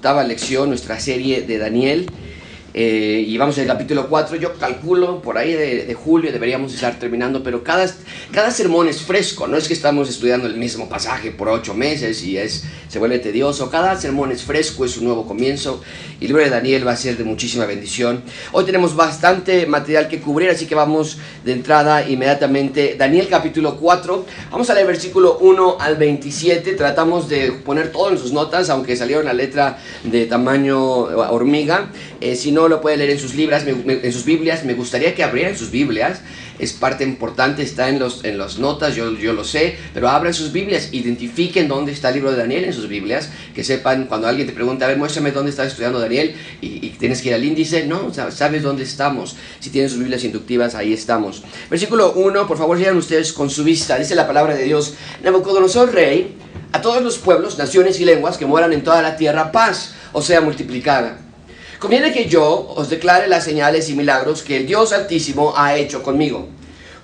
octava lección, nuestra serie de Daniel. Eh, y vamos al capítulo 4, yo calculo por ahí de, julio deberíamos estar terminando, pero cada, cada sermón es fresco, no es que estamos estudiando el mismo pasaje por ocho meses y es, se vuelve tedioso, cada sermón es fresco, es un nuevo comienzo y el libro de Daniel va a ser de muchísima bendición. Hoy tenemos bastante material que cubrir, así que vamos de entrada inmediatamente. Daniel capítulo 4, vamos a leer versículo 1 al 27, tratamos de poner todo en sus notas, aunque salieron la letra de tamaño hormiga, eh, si no lo puede leer en sus, libras, en sus Biblias. Me gustaría que abrieran sus Biblias. Es parte importante, está en, los, en las notas, yo, yo lo sé. Pero abran sus Biblias, identifiquen dónde está el libro de Daniel en sus Biblias. Que sepan, cuando alguien te pregunta, a ver, muéstrame dónde estás estudiando Daniel. Y, tienes que ir al índice. No, sabes dónde estamos. Si tienen sus Biblias inductivas, ahí estamos. Versículo 1, por favor, lean ustedes con su vista. Dice la palabra de Dios. Nabucodonosor, rey, a todos los pueblos, naciones y lenguas que moran en toda la tierra, paz, o sea, multiplicada Conviene que yo os declare las señales y milagros que el Dios Altísimo ha hecho conmigo.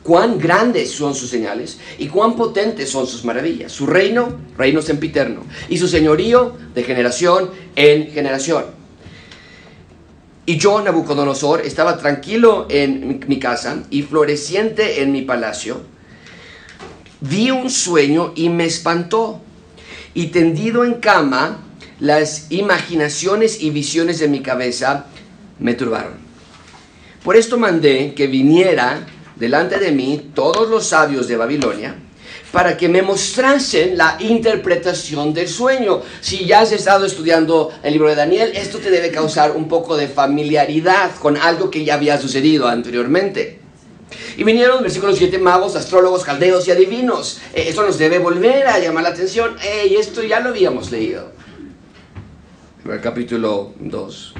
Cuán grandes son sus señales y cuán potentes son sus maravillas. Su reino, reino sempiterno, y su señorío de generación en generación. Y yo, Nabucodonosor, estaba tranquilo en mi casa y floreciente en mi palacio. Vi un sueño y me espantó. Y tendido en cama, las imaginaciones y visiones de mi cabeza me turbaron. Por esto mandé que viniera delante de mí todos los sabios de Babilonia para que me mostrasen la interpretación del sueño. Si ya has estado estudiando el libro de Daniel, esto te debe causar un poco de familiaridad con algo que ya había sucedido anteriormente. Y vinieron, versículo 7, magos, astrólogos, caldeos y adivinos. Eh, esto nos debe volver a llamar la atención. esto ya lo habíamos leído capítulo 2.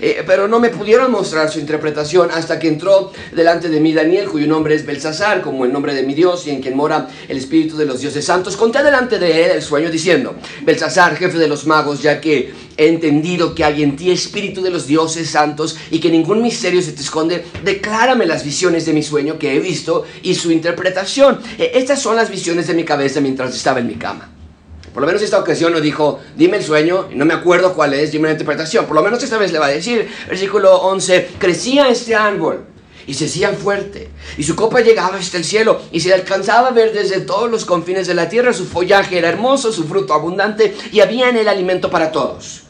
Eh, pero no me pudieron mostrar su interpretación hasta que entró delante de mí Daniel, cuyo nombre es Belsasar, como el nombre de mi Dios y en quien mora el Espíritu de los dioses santos. Conté delante de él el sueño diciendo, Belsasar, jefe de los magos, ya que he entendido que hay en ti Espíritu de los dioses santos y que ningún misterio se te esconde, declárame las visiones de mi sueño que he visto y su interpretación. Eh, estas son las visiones de mi cabeza mientras estaba en mi cama. Por lo menos esta ocasión no dijo, dime el sueño, y no me acuerdo cuál es, dime la interpretación. Por lo menos esta vez le va a decir, versículo 11, crecía este árbol y se hacía fuerte, y su copa llegaba hasta el cielo, y se alcanzaba a ver desde todos los confines de la tierra, su follaje era hermoso, su fruto abundante, y había en él alimento para todos.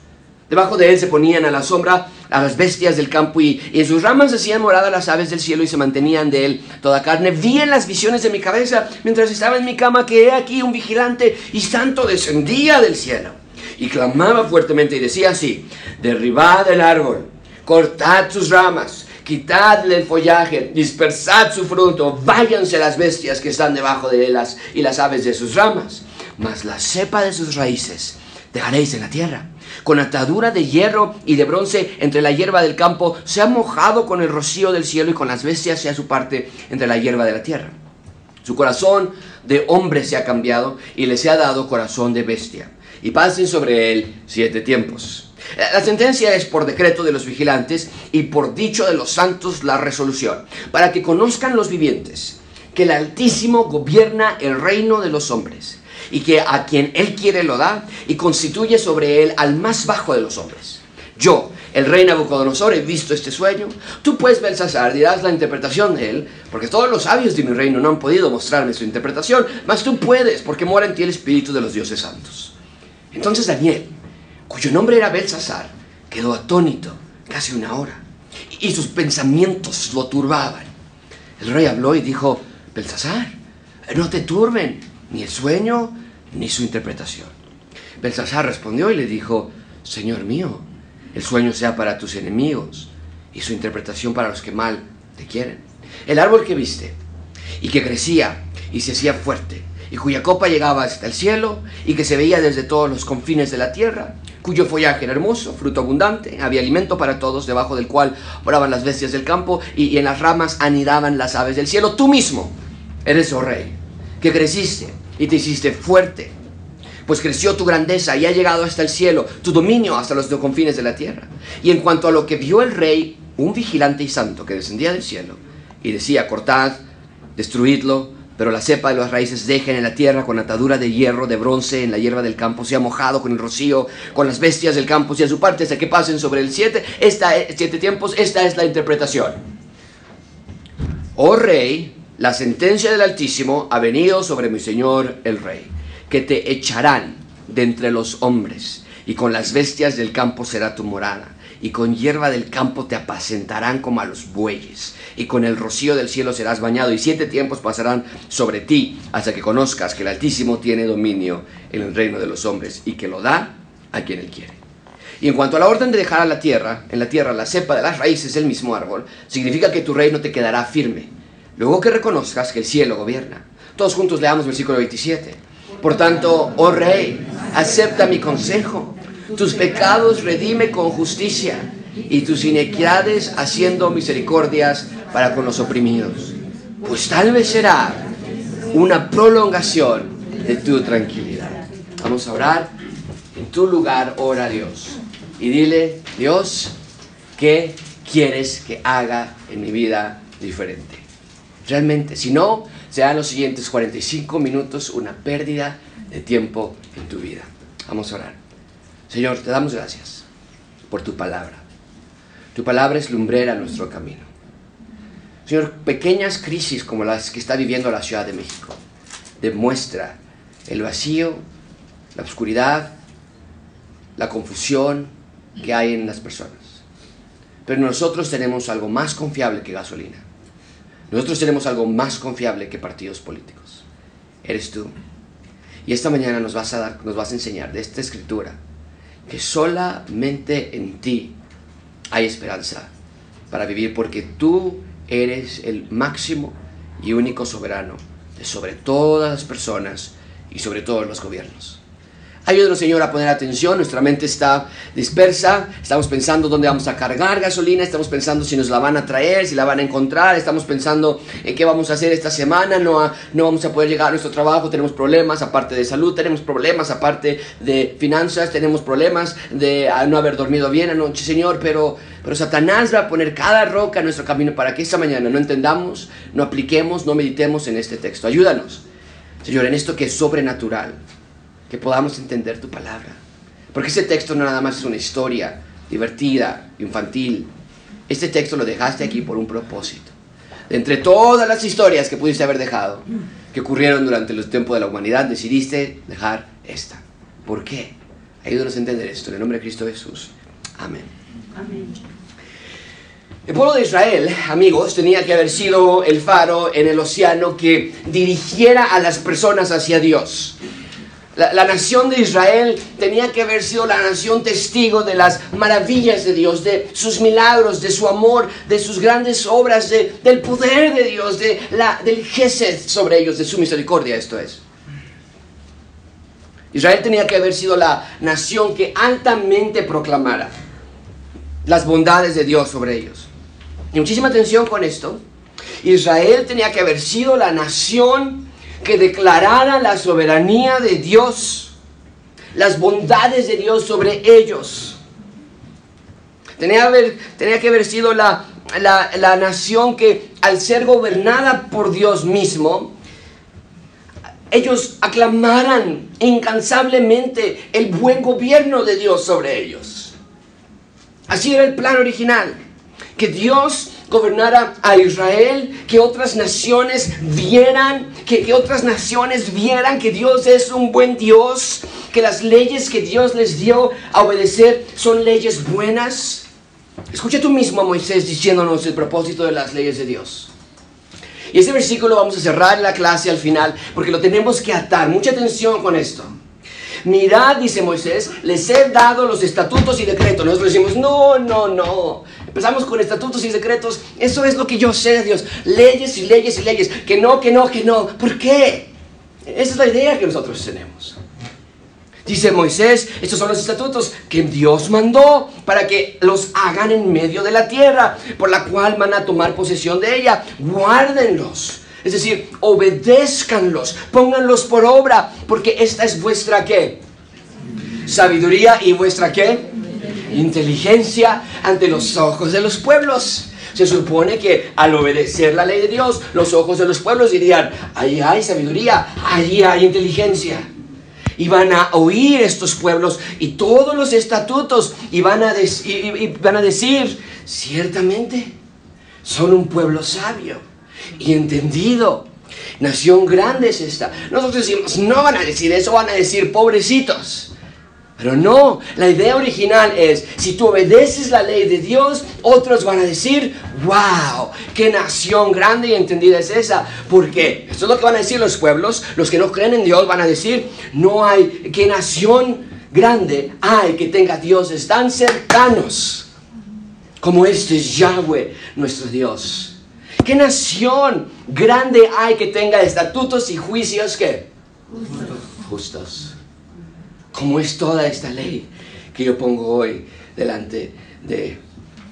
Debajo de él se ponían a la sombra a las bestias del campo y, en sus ramas hacían morada las aves del cielo y se mantenían de él toda carne. Vi en las visiones de mi cabeza mientras estaba en mi cama que he aquí un vigilante y santo descendía del cielo. Y clamaba fuertemente y decía así, derribad el árbol, cortad sus ramas, quitadle el follaje, dispersad su fruto, váyanse las bestias que están debajo de él y las aves de sus ramas, mas la cepa de sus raíces dejaréis en la tierra con atadura de hierro y de bronce entre la hierba del campo, se ha mojado con el rocío del cielo y con las bestias sea su parte entre la hierba de la tierra. Su corazón de hombre se ha cambiado y les ha dado corazón de bestia. Y pasen sobre él siete tiempos. La sentencia es por decreto de los vigilantes y por dicho de los santos la resolución, para que conozcan los vivientes que el Altísimo gobierna el reino de los hombres y que a quien Él quiere lo da y constituye sobre Él al más bajo de los hombres. Yo, el rey Nabucodonosor, he visto este sueño. Tú pues, Belsasar, dirás la interpretación de él, porque todos los sabios de mi reino no han podido mostrarme su interpretación, mas tú puedes, porque mora en ti el espíritu de los dioses santos. Entonces Daniel, cuyo nombre era Belsasar, quedó atónito casi una hora, y sus pensamientos lo turbaban. El rey habló y dijo, Belsasar, no te turben, ni el sueño, ni su interpretación. Belsasar respondió y le dijo, Señor mío, el sueño sea para tus enemigos y su interpretación para los que mal te quieren. El árbol que viste y que crecía y se hacía fuerte y cuya copa llegaba hasta el cielo y que se veía desde todos los confines de la tierra, cuyo follaje era hermoso, fruto abundante, había alimento para todos, debajo del cual moraban las bestias del campo y, y en las ramas anidaban las aves del cielo. Tú mismo eres, oh rey, que creciste y te hiciste fuerte, pues creció tu grandeza y ha llegado hasta el cielo, tu dominio hasta los confines de la tierra. Y en cuanto a lo que vio el rey, un vigilante y santo que descendía del cielo y decía, cortad, destruidlo, pero la cepa de las raíces dejen en la tierra con atadura de hierro, de bronce, en la hierba del campo, sea mojado con el rocío, con las bestias del campo, sea su parte hasta que pasen sobre el siete, esta, siete tiempos. Esta es la interpretación. Oh rey, la sentencia del Altísimo ha venido sobre mi señor el rey, que te echarán de entre los hombres, y con las bestias del campo será tu morada y con hierba del campo te apacentarán como a los bueyes, y con el rocío del cielo serás bañado, y siete tiempos pasarán sobre ti, hasta que conozcas que el Altísimo tiene dominio en el reino de los hombres, y que lo da a quien él quiere. Y en cuanto a la orden de dejar a la tierra, en la tierra la cepa de las raíces del mismo árbol, significa que tu reino te quedará firme. Luego que reconozcas que el cielo gobierna. Todos juntos leamos versículo 27. Por tanto, oh rey, acepta mi consejo tus pecados redime con justicia y tus inequidades haciendo misericordias para con los oprimidos. Pues tal vez será una prolongación de tu tranquilidad. Vamos a orar. En tu lugar, ora a Dios. Y dile, Dios, ¿qué quieres que haga en mi vida diferente? Realmente, si no, serán los siguientes 45 minutos una pérdida de tiempo en tu vida. Vamos a orar. Señor, te damos gracias por tu palabra. Tu palabra es lumbrera nuestro camino. Señor, pequeñas crisis como las que está viviendo la Ciudad de México demuestra el vacío, la oscuridad, la confusión que hay en las personas. Pero nosotros tenemos algo más confiable que gasolina. Nosotros tenemos algo más confiable que partidos políticos. Eres tú. Y esta mañana nos vas a dar, nos vas a enseñar de esta escritura que solamente en ti hay esperanza para vivir porque tú eres el máximo y único soberano sobre todas las personas y sobre todos los gobiernos. Ayúdanos, Señor, a poner atención. Nuestra mente está dispersa. Estamos pensando dónde vamos a cargar gasolina. Estamos pensando si nos la van a traer, si la van a encontrar. Estamos pensando en qué vamos a hacer esta semana. No, no vamos a poder llegar a nuestro trabajo. Tenemos problemas aparte de salud. Tenemos problemas aparte de finanzas. Tenemos problemas de no haber dormido bien anoche, Señor. Pero, pero Satanás va a poner cada roca en nuestro camino para que esta mañana no entendamos, no apliquemos, no meditemos en este texto. Ayúdanos, Señor, en esto que es sobrenatural que podamos entender tu palabra. Porque ese texto no nada más es una historia divertida, infantil. Este texto lo dejaste aquí por un propósito. De entre todas las historias que pudiste haber dejado, que ocurrieron durante los tiempos de la humanidad, decidiste dejar esta. ¿Por qué? Ayúdanos a entender esto. En el nombre de Cristo Jesús. Amén. Amén. El pueblo de Israel, amigos, tenía que haber sido el faro en el océano que dirigiera a las personas hacia Dios. La, nación de Israel tenía que haber sido la nación testigo de las maravillas de Dios, de sus milagros, de su amor, de sus grandes obras, del poder de Dios, de la, del Gesed sobre ellos, de su misericordia, esto es. Israel tenía que haber sido la nación que altamente proclamara las bondades de Dios sobre ellos. Y muchísima atención con esto. Israel tenía que haber sido la nación que declarara la soberanía de Dios, las bondades de Dios sobre ellos. Tenía, que haber sido la, la nación que al ser gobernada por Dios mismo, ellos aclamaran incansablemente el buen gobierno de Dios sobre ellos. Así era el plan original, que Dios gobernara a Israel, que otras naciones vieran, que, que, otras naciones vieran que Dios es un buen Dios, que las leyes que Dios les dio a obedecer son leyes buenas. Escucha tú mismo a Moisés diciéndonos el propósito de las leyes de Dios. Y ese versículo vamos a cerrar la clase al final porque lo tenemos que atar. Mucha atención con esto. Mirad, dice Moisés, les he dado los estatutos y decretos. Nosotros decimos, no, no, no. Empezamos con estatutos y decretos. Eso es lo que yo sé de Dios. Leyes y leyes y leyes. Que no, que no, que no. ¿Por qué? Esa es la idea que nosotros tenemos. Dice Moisés, estos son los estatutos que Dios mandó para que los hagan en medio de la tierra, por la cual van a tomar posesión de ella. Guárdenlos. Es decir, obedézcanlos, pónganlos por obra, porque esta es vuestra qué? Sabiduría y vuestra qué? Inteligencia ante los ojos de los pueblos. Se supone que al obedecer la ley de Dios, los ojos de los pueblos dirían, ahí hay sabiduría, ahí hay inteligencia. Y van a oír estos pueblos y todos los estatutos y van a, y van a decir, ciertamente, son un pueblo sabio y entendido. Nación grande es esta. Nosotros decimos, no van a decir eso, van a decir pobrecitos. Pero no, la idea original es, si tú obedeces la ley de Dios, otros van a decir, wow, qué nación grande y entendida es esa. Porque esto es lo que van a decir los pueblos, los que no creen en Dios van a decir, no hay, qué nación grande hay que tenga dioses tan cercanos como este es Yahweh, nuestro Dios. ¿Qué nación grande hay que tenga estatutos y juicios que? Justos como es toda esta ley que yo pongo hoy delante de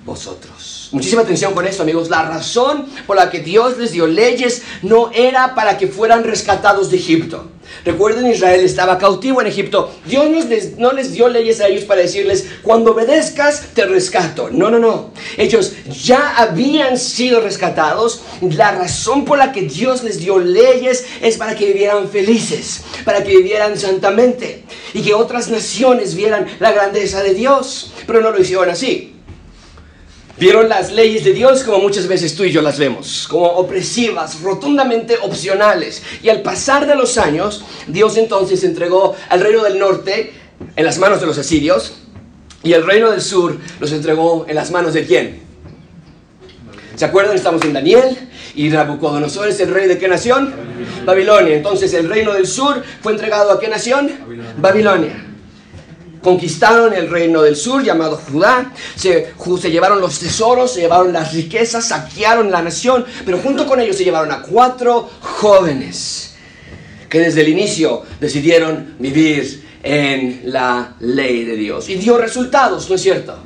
vosotros. Muchísima atención con esto, amigos. La razón por la que Dios les dio leyes no era para que fueran rescatados de Egipto. Recuerden, Israel estaba cautivo en Egipto. Dios no les, no les dio leyes a ellos para decirles, cuando obedezcas, te rescato. No, no, no. Ellos ya habían sido rescatados. La razón por la que Dios les dio leyes es para que vivieran felices, para que vivieran santamente y que otras naciones vieran la grandeza de Dios. Pero no lo hicieron así. Vieron las leyes de Dios como muchas veces tú y yo las vemos, como opresivas, rotundamente opcionales. Y al pasar de los años, Dios entonces entregó al reino del norte en las manos de los asirios y el reino del sur los entregó en las manos de quién? ¿Se acuerdan? Estamos en Daniel y Nabucodonosor es el rey de qué nación? Babilonia. Entonces el reino del sur fue entregado a qué nación? Babilonia conquistaron el reino del sur llamado Judá, se, llevaron los tesoros, se llevaron las riquezas, saquearon la nación, pero junto con ellos se llevaron a cuatro jóvenes que desde el inicio decidieron vivir en la ley de Dios. Y dio resultados, ¿no es cierto?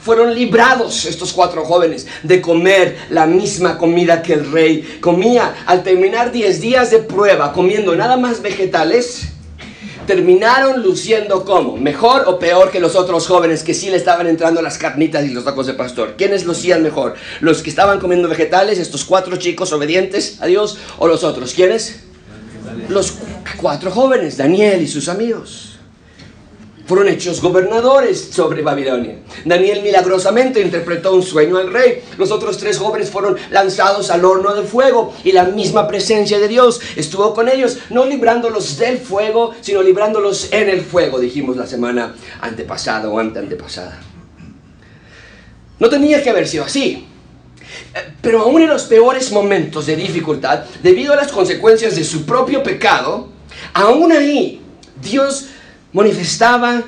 Fueron librados estos cuatro jóvenes de comer la misma comida que el rey comía. Al terminar diez días de prueba comiendo nada más vegetales, terminaron luciendo como, mejor o peor que los otros jóvenes que sí le estaban entrando las carnitas y los tacos de pastor. ¿Quiénes lucían mejor? ¿Los que estaban comiendo vegetales, estos cuatro chicos obedientes a Dios, o los otros? ¿Quiénes? Los cuatro jóvenes, Daniel y sus amigos fueron hechos gobernadores sobre Babilonia. Daniel milagrosamente interpretó un sueño al rey. Los otros tres jóvenes fueron lanzados al horno de fuego y la misma presencia de Dios estuvo con ellos, no librándolos del fuego, sino librándolos en el fuego, dijimos la semana antepasada o ante antepasada. No tenía que haber sido así. Eh, pero aún en los peores momentos de dificultad, debido a las consecuencias de su propio pecado, aún ahí Dios manifestaba,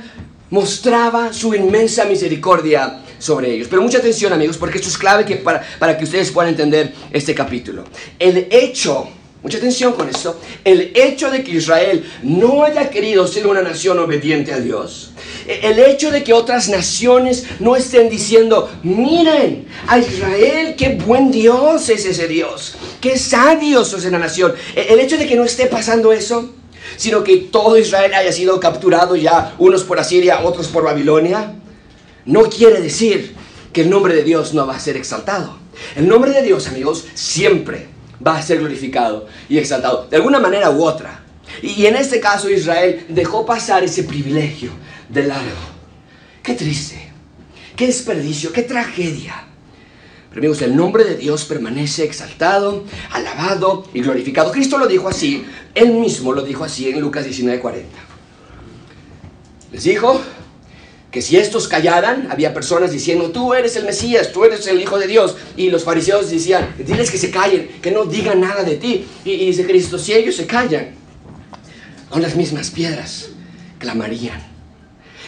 mostraba su inmensa misericordia sobre ellos. Pero mucha atención amigos, porque esto es clave que para, para que ustedes puedan entender este capítulo. El hecho, mucha atención con esto, el hecho de que Israel no haya querido ser una nación obediente a Dios, el hecho de que otras naciones no estén diciendo, miren a Israel, qué buen Dios es ese Dios, qué sabio es esa nación, el hecho de que no esté pasando eso, sino que todo Israel haya sido capturado ya, unos por Asiria, otros por Babilonia, no quiere decir que el nombre de Dios no va a ser exaltado. El nombre de Dios, amigos, siempre va a ser glorificado y exaltado, de alguna manera u otra. Y en este caso Israel dejó pasar ese privilegio de largo. Qué triste, qué desperdicio, qué tragedia amigos, el nombre de Dios permanece exaltado, alabado y glorificado. Cristo lo dijo así, él mismo lo dijo así en Lucas 19:40. Les dijo que si estos callaran, había personas diciendo, tú eres el Mesías, tú eres el Hijo de Dios. Y los fariseos decían, diles que se callen, que no digan nada de ti. Y, y dice Cristo, si ellos se callan, con las mismas piedras clamarían.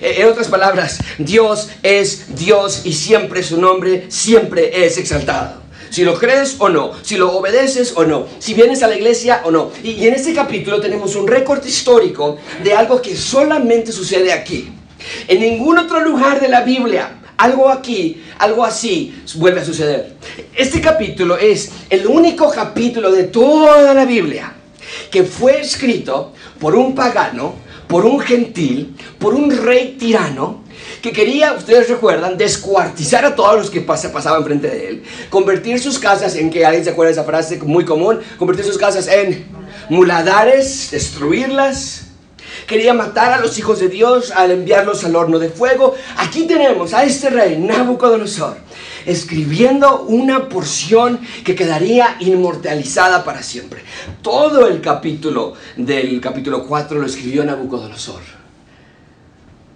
Eh, en otras palabras, Dios es Dios y siempre su nombre siempre es exaltado. Si lo crees o no, si lo obedeces o no, si vienes a la iglesia o no. Y, en este capítulo tenemos un récord histórico de algo que solamente sucede aquí. En ningún otro lugar de la Biblia algo aquí, algo así vuelve a suceder. Este capítulo es el único capítulo de toda la Biblia que fue escrito por un pagano por un gentil, por un rey tirano que quería, ustedes recuerdan, descuartizar a todos los que pasaban frente de él, convertir sus casas en que alguien se acuerda de esa frase muy común, convertir sus casas en muladares, destruirlas. Quería matar a los hijos de Dios al enviarlos al horno de fuego. Aquí tenemos a este rey, Nabucodonosor, escribiendo una porción que quedaría inmortalizada para siempre. Todo el capítulo del capítulo 4 lo escribió Nabucodonosor.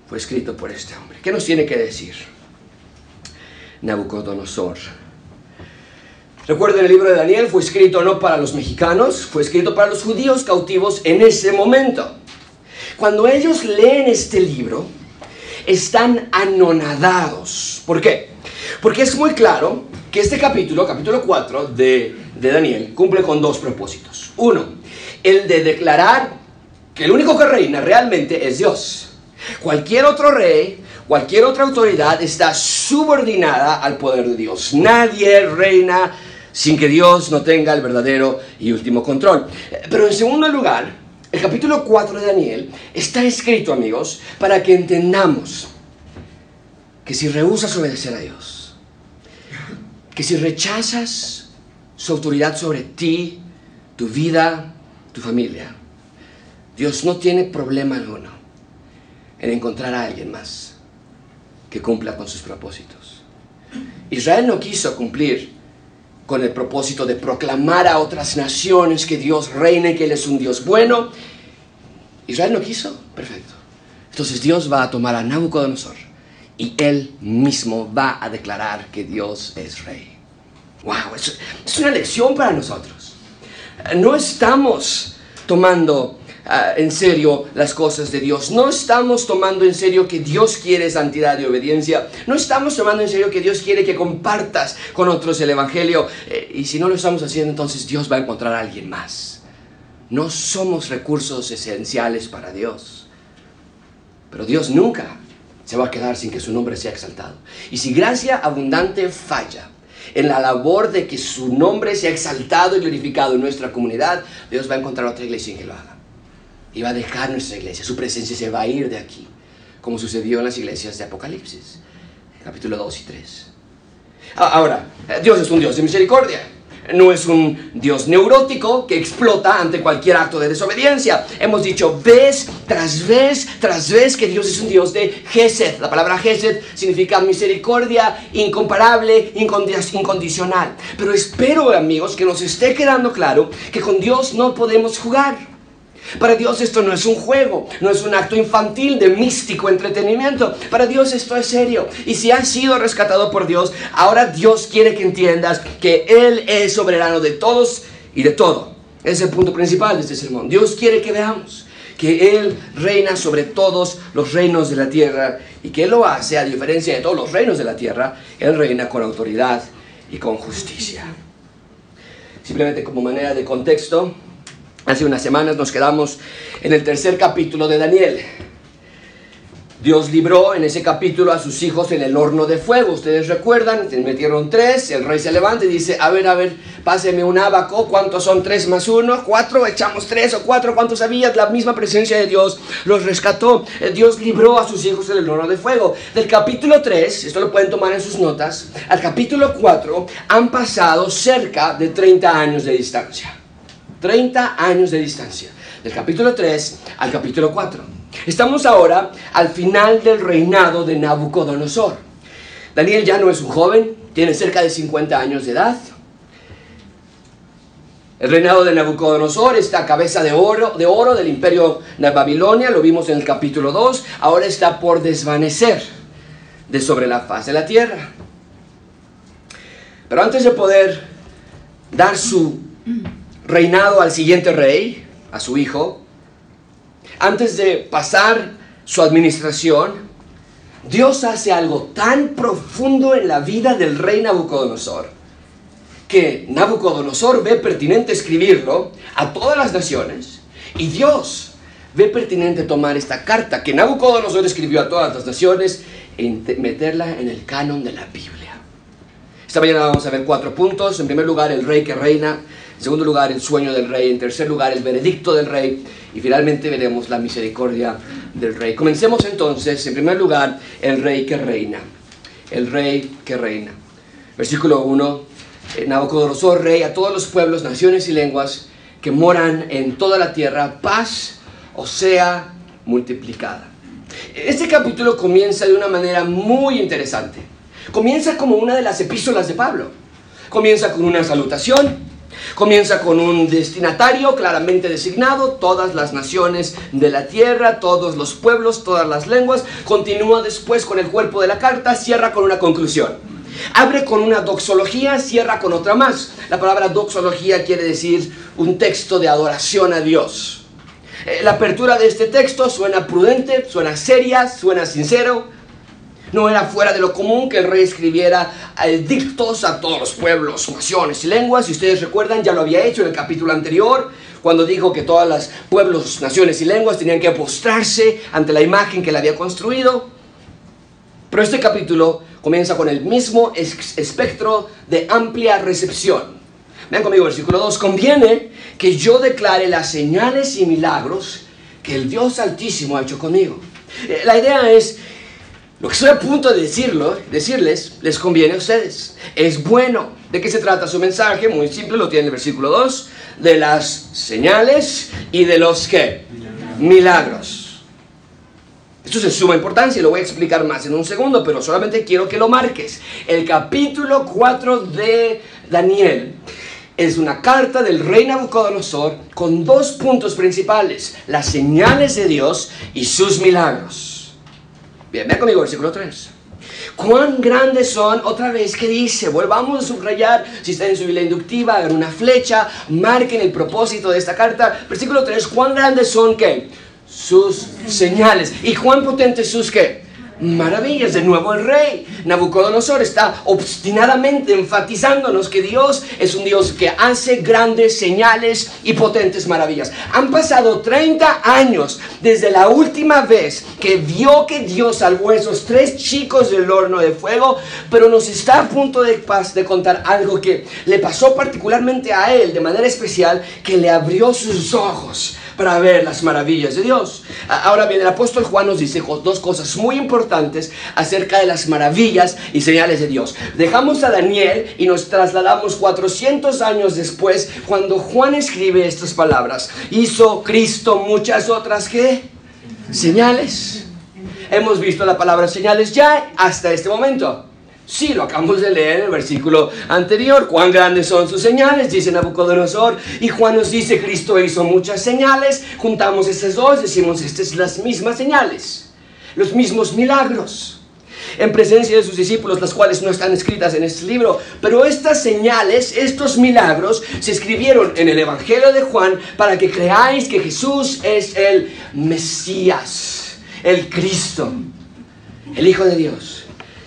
Fue escrito por este hombre. ¿Qué nos tiene que decir? Nabucodonosor. Recuerden, el libro de Daniel fue escrito no para los mexicanos, fue escrito para los judíos cautivos en ese momento. Cuando ellos leen este libro, están anonadados. ¿Por qué? Porque es muy claro que este capítulo, capítulo 4 de, de Daniel, cumple con dos propósitos. Uno, el de declarar que el único que reina realmente es Dios. Cualquier otro rey, cualquier otra autoridad está subordinada al poder de Dios. Nadie reina sin que Dios no tenga el verdadero y último control. Pero en segundo lugar, el capítulo 4 de Daniel está escrito, amigos, para que entendamos que si rehusas obedecer a Dios, que si rechazas su autoridad sobre ti, tu vida, tu familia, Dios no tiene problema alguno en encontrar a alguien más que cumpla con sus propósitos. Israel no quiso cumplir con el propósito de proclamar a otras naciones que Dios reina y que Él es un Dios bueno. Israel no quiso, perfecto. Entonces Dios va a tomar a Nabucodonosor y Él mismo va a declarar que Dios es rey. ¡Wow! Es, es una lección para nosotros. No estamos tomando Ah, en serio las cosas de Dios. No estamos tomando en serio que Dios quiere santidad y obediencia. No estamos tomando en serio que Dios quiere que compartas con otros el Evangelio. Eh, y si no lo estamos haciendo, entonces Dios va a encontrar a alguien más. No somos recursos esenciales para Dios. Pero Dios nunca se va a quedar sin que su nombre sea exaltado. Y si gracia abundante falla, en la labor de que su nombre sea exaltado y glorificado en nuestra comunidad, Dios va a encontrar otra iglesia en que lo haga y va a dejar nuestra iglesia. Su presencia se va a ir de aquí, como sucedió en las iglesias de Apocalipsis, capítulo 2 y 3. Ahora, Dios es un Dios de misericordia. No es un Dios neurótico que explota ante cualquier acto de desobediencia. Hemos dicho vez tras vez tras vez que Dios es un Dios de Gesed. La palabra Gesed significa misericordia incomparable, incondicional. Pero espero, amigos, que nos esté quedando claro que con Dios no podemos jugar. Para Dios esto no es un juego, no es un acto infantil de místico entretenimiento. Para Dios esto es serio. Y si has sido rescatado por Dios, ahora Dios quiere que entiendas que Él es soberano de todos y de todo. Es el punto principal de este sermón. Dios quiere que veamos que Él reina sobre todos los reinos de la tierra y que Él lo hace, a diferencia de todos los reinos de la tierra, Él reina con autoridad y con justicia. Simplemente como manera de contexto, Hace unas semanas nos quedamos en el tercer capítulo de Daniel. Dios libró en ese capítulo a sus hijos en el horno de fuego. Ustedes recuerdan, se metieron tres, el rey se levanta y dice, a ver, a ver, páseme un abaco, ¿cuántos son tres más uno? Cuatro, echamos tres o cuatro, ¿cuántos había? La misma presencia de Dios los rescató. Eh, Dios libró a sus hijos en el horno de fuego. Del capítulo 3, esto lo pueden tomar en sus notas, al capítulo 4 han pasado cerca de 30 años de distancia. 30 años de distancia, del capítulo 3 al capítulo 4. Estamos ahora al final del reinado de Nabucodonosor. Daniel ya no es un joven, tiene cerca de 50 años de edad. El reinado de Nabucodonosor, esta cabeza de oro, de oro del imperio de Babilonia, lo vimos en el capítulo 2, ahora está por desvanecer de sobre la faz de la tierra. Pero antes de poder dar su reinado al siguiente rey, a su hijo, antes de pasar su administración, Dios hace algo tan profundo en la vida del rey Nabucodonosor que Nabucodonosor ve pertinente escribirlo a todas las naciones y Dios ve pertinente tomar esta carta que Nabucodonosor escribió a todas las naciones y meterla en el canon de la Biblia. Esta mañana vamos a ver cuatro puntos. En primer lugar, el rey que reina. En segundo lugar, el sueño del rey. En tercer lugar, el veredicto del rey. Y finalmente veremos la misericordia del rey. Comencemos entonces, en primer lugar, el rey que reina. El rey que reina. Versículo 1. Eh, Nabucodonosor, rey a todos los pueblos, naciones y lenguas que moran en toda la tierra, paz o sea multiplicada. Este capítulo comienza de una manera muy interesante. Comienza como una de las epístolas de Pablo. Comienza con una salutación, Comienza con un destinatario claramente designado, todas las naciones de la tierra, todos los pueblos, todas las lenguas. Continúa después con el cuerpo de la carta, cierra con una conclusión. Abre con una doxología, cierra con otra más. La palabra doxología quiere decir un texto de adoración a Dios. Eh, la apertura de este texto suena prudente, suena seria, suena sincero. No era fuera de lo común que el rey escribiera dictos a todos los pueblos, naciones y lenguas. Si ustedes recuerdan, ya lo había hecho en el capítulo anterior, cuando dijo que todos los pueblos, naciones y lenguas tenían que postrarse ante la imagen que él había construido. Pero este capítulo comienza con el mismo espectro de amplia recepción. Vean conmigo, versículo 2. Conviene que yo declare las señales y milagros que el Dios Altísimo ha hecho conmigo. Eh, la idea es lo que estoy a punto de decirlo, decirles, les conviene a ustedes. Es bueno. ¿De qué se trata su mensaje? Muy simple, lo tiene en el versículo 2. De las señales y de los qué? Milagros. Esto es de suma importancia y lo voy a explicar más en un segundo, pero solamente quiero que lo marques. El capítulo 4 de Daniel es una carta del rey Nabucodonosor con dos puntos principales, las señales de Dios y sus milagros. Bien, vean conmigo, versículo 3. Cuán grandes son, otra vez, ¿qué dice? Volvamos a subrayar, si está en su Biblia inductiva, hagan una flecha, marquen el propósito de esta carta. Versículo 3, ¿cuán grandes son qué? Sus señales. ¿Y cuán potentes sus qué? Maravillas. De nuevo el rey Nabucodonosor está obstinadamente enfatizándonos que Dios es un Dios que hace grandes señales y potentes maravillas. Han pasado 30 años desde la última vez que vio que Dios salvó a esos tres chicos del horno de fuego, pero nos está a punto de, de contar algo que le pasó particularmente a él de manera especial, que le abrió sus ojos para ver las maravillas de Dios. Ahora bien, el apóstol Juan nos dice dos cosas muy importantes acerca de las maravillas y señales de Dios. Dejamos a Daniel y nos trasladamos 400 años después cuando Juan escribe estas palabras. Hizo Cristo muchas otras que señales. Hemos visto la palabra señales ya hasta este momento. Sí, lo acabamos de leer en el versículo anterior. Cuán grandes son sus señales, dice Nabucodonosor. Y Juan nos dice, Cristo hizo muchas señales. Juntamos estas dos, decimos, estas las mismas señales. Los mismos milagros. En presencia de sus discípulos, las cuales no están escritas en este libro. Pero estas señales, estos milagros, se escribieron en el Evangelio de Juan para que creáis que Jesús es el Mesías, el Cristo, el Hijo de Dios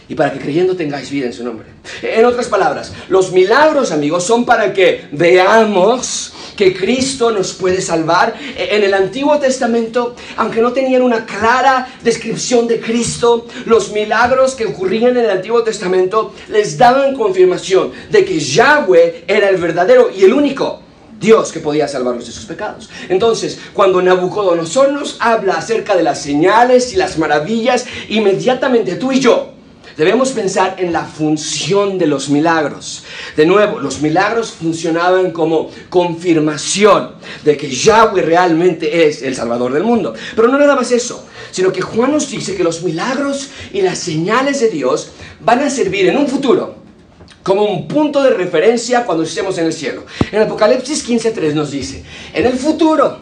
y para que creyendo tengáis vida en su nombre. En otras palabras, los milagros, amigos, son para que veamos que Cristo nos puede salvar. En el Antiguo Testamento, aunque no tenían una clara descripción de Cristo, los milagros que ocurrían en el Antiguo Testamento les daban confirmación de que Yahweh era el verdadero y el único. Dios que podía salvarlos de sus pecados. Entonces, cuando Nabucodonosor nos habla acerca de las señales y las maravillas, inmediatamente tú y yo Debemos pensar en la función de los milagros. De nuevo, los milagros funcionaban como confirmación de que Yahweh realmente es el Salvador del mundo. Pero no nada más eso, sino que Juan nos dice que los milagros y las señales de Dios van a servir en un futuro como un punto de referencia cuando estemos en el cielo. En Apocalipsis 15.3 nos dice, en el futuro,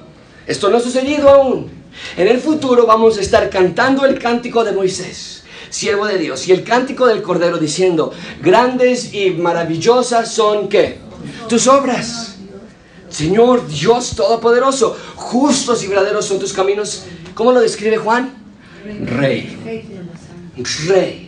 esto no ha sucedido aún, en el futuro vamos a estar cantando el cántico de Moisés siervo de Dios. Y el cántico del Cordero diciendo, grandes y maravillosas son qué? Tus obras. Señor Dios Todopoderoso, justos y verdaderos son tus caminos. ¿Cómo lo describe Juan? Rey. Rey.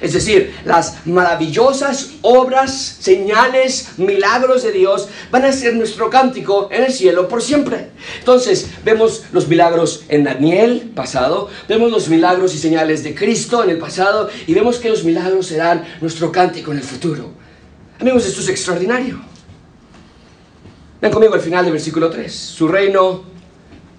Es decir, las maravillosas obras, señales, milagros de Dios van a ser nuestro cántico en el cielo por siempre. Entonces, vemos los milagros en Daniel pasado, vemos los milagros y señales de Cristo en el pasado y vemos que los milagros serán nuestro cántico en el futuro. Amigos, esto es extraordinario. Ven conmigo al final del versículo 3. Su reino,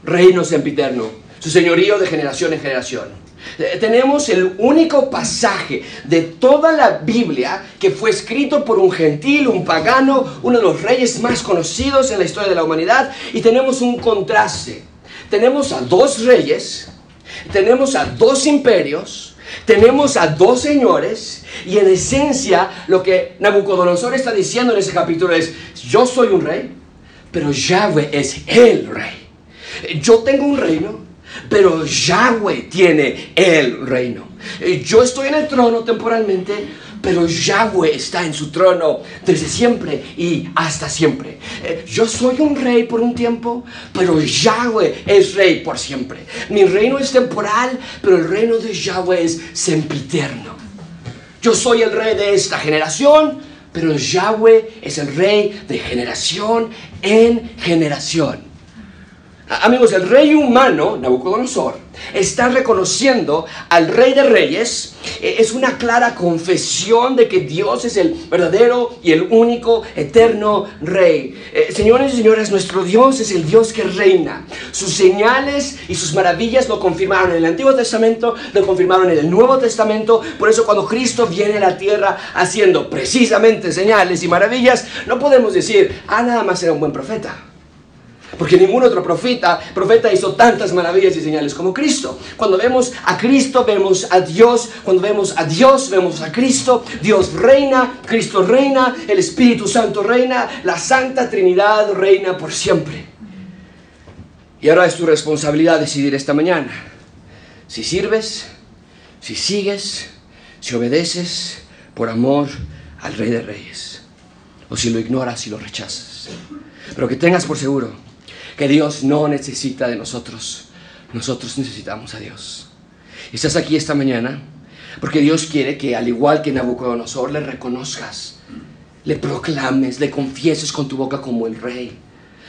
reino sempiterno, su señorío de generación en generación. Eh, tenemos el único pasaje de toda la Biblia que fue escrito por un gentil, un pagano, uno de los reyes más conocidos en la historia de la humanidad, y tenemos un contraste. Tenemos a dos reyes, tenemos a dos imperios, tenemos a dos señores, y en esencia lo que Nabucodonosor está diciendo en ese capítulo es, yo soy un rey, pero Yahweh es el rey. Yo tengo un reino, pero Yahweh tiene el reino. Eh, yo estoy en el trono temporalmente, pero Yahweh está en su trono desde siempre y hasta siempre. Eh, yo soy un rey por un tiempo, pero Yahweh es rey por siempre. Mi reino es temporal, pero el reino de Yahweh es sempiterno. Yo soy el rey de esta generación, pero Yahweh es el rey de generación en generación. Amigos, el rey humano, Nabucodonosor, está reconociendo al rey de reyes. Eh, es una clara confesión de que Dios es el verdadero y el único eterno rey. Eh, señores y señoras, nuestro Dios es el Dios que reina. Sus señales y sus maravillas lo confirmaron en el Antiguo Testamento, lo confirmaron en el Nuevo Testamento. Por eso cuando Cristo viene a la tierra haciendo precisamente señales y maravillas, no podemos decir, ah, nada más era un buen profeta. Porque ningún otro profeta, profeta hizo tantas maravillas y señales como Cristo. Cuando vemos a Cristo, vemos a Dios. Cuando vemos a Dios, vemos a Cristo. Dios reina, Cristo reina, el Espíritu Santo reina, la Santa Trinidad reina por siempre. Y ahora es tu responsabilidad decidir esta mañana si sirves, si sigues, si obedeces por amor al Rey de Reyes, o si lo ignoras y lo rechazas. Pero que tengas por seguro que Dios no necesita de nosotros. Nosotros necesitamos a Dios. Estás aquí esta mañana porque Dios quiere que al igual que Nabucodonosor le reconozcas, le proclames, le confieses con tu boca como el rey,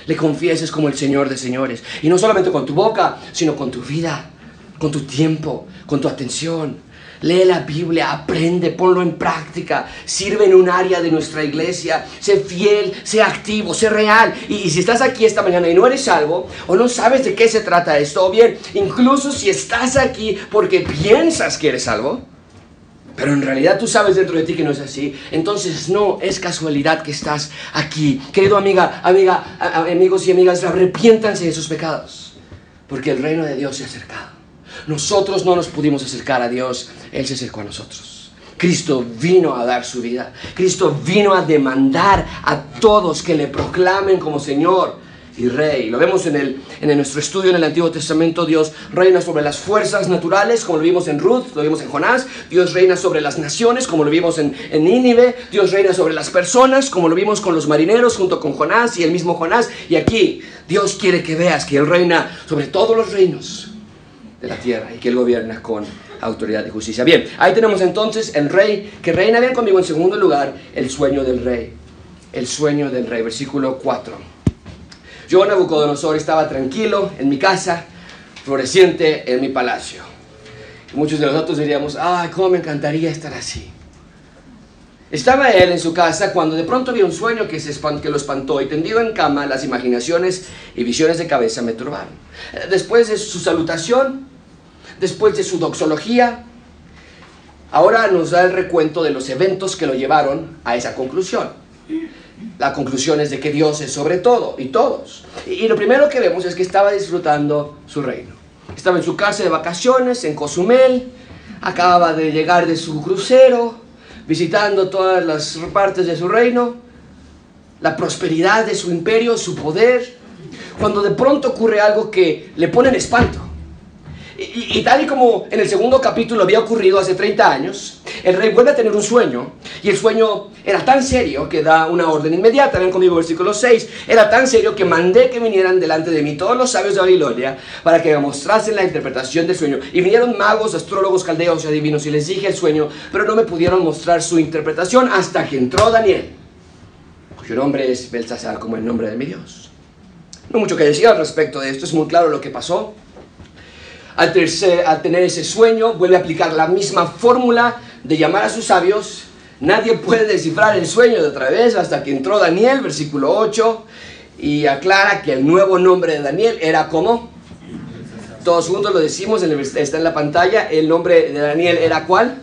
le confieses como el Señor de señores. Y no solamente con tu boca, sino con tu vida, con tu tiempo, con tu atención, Lee la Biblia, aprende, ponlo en práctica, sirve en un área de nuestra iglesia, sé fiel, sé activo, sé real. Y, si estás aquí esta mañana y no eres salvo, o no sabes de qué se trata esto, o bien, incluso si estás aquí porque piensas que eres salvo, pero en realidad tú sabes dentro de ti que no es así, entonces no es casualidad que estás aquí. Querido amiga, amiga, amigos y amigas, arrepiéntanse de sus pecados, porque el reino de Dios se ha acercado. Nosotros no nos pudimos acercar a Dios, Él se acercó a nosotros. Cristo vino a dar su vida. Cristo vino a demandar a todos que le proclamen como Señor y Rey. Lo vemos en, el, en nuestro estudio en el Antiguo Testamento. Dios reina sobre las fuerzas naturales, como lo vimos en Ruth, lo vimos en Jonás. Dios reina sobre las naciones, como lo vimos en, en Nínive. Dios reina sobre las personas, como lo vimos con los marineros, junto con Jonás y el mismo Jonás. Y aquí Dios quiere que veas que Él reina sobre todos los reinos de la tierra y que Él gobierna con autoridad y justicia. Bien, ahí tenemos entonces el rey que reina. bien conmigo en segundo lugar el sueño del rey. El sueño del rey, versículo 4. Yo, Nabucodonosor, estaba tranquilo en mi casa, floreciente en mi palacio. muchos de nosotros diríamos, ay, cómo me encantaría estar así. Estaba él en su casa cuando de pronto vio un sueño que, se que lo espantó y tendido en cama las imaginaciones y visiones de cabeza me turbaron. Después de su salutación, después de su doxología, ahora nos da el recuento de los eventos que lo llevaron a esa conclusión. La conclusión es de que Dios es sobre todo y todos. Y, lo primero que vemos es que estaba disfrutando su reino. Estaba en su casa de vacaciones en Cozumel, acababa de llegar de su crucero, visitando todas las partes de su reino, la prosperidad de su imperio, su poder, cuando de pronto ocurre algo que le pone en espanto. Y, tal y como en el segundo capítulo había ocurrido hace 30 años, el rey vuelve a tener un sueño, y el sueño era tan serio que da una orden inmediata. Ven conmigo, versículo 6. Era tan serio que mandé que vinieran delante de mí todos los sabios de Babilonia para que me mostrasen la interpretación del sueño. Y vinieron magos, astrólogos, caldeos y adivinos, y les dije el sueño, pero no me pudieron mostrar su interpretación hasta que entró Daniel, cuyo nombre es Belsasar, como el nombre de mi Dios. No mucho que decir al respecto de esto, es muy claro lo que pasó al, tener ese sueño, vuelve a aplicar la misma fórmula de llamar a sus sabios. Nadie puede descifrar el sueño de otra vez hasta que entró Daniel, versículo 8. y aclara que el nuevo nombre de Daniel era como. Todos juntos lo decimos, está en la pantalla. El nombre de Daniel era cuál?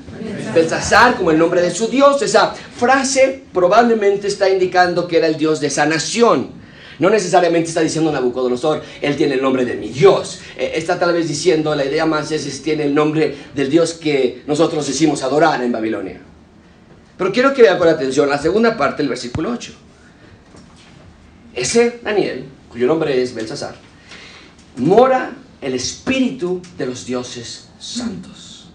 Belsasar, como el nombre de su Dios. Esa frase probablemente está indicando que era el Dios de esa nación. No necesariamente está diciendo Nabucodonosor, él tiene el nombre de mi Dios. Eh, está tal vez diciendo, la idea más es, es, tiene el nombre del Dios que nosotros decimos adorar en Babilonia. Pero quiero que vean con atención la segunda parte del versículo 8. Ese Daniel, cuyo nombre es Belsasar, mora el espíritu de los dioses santos.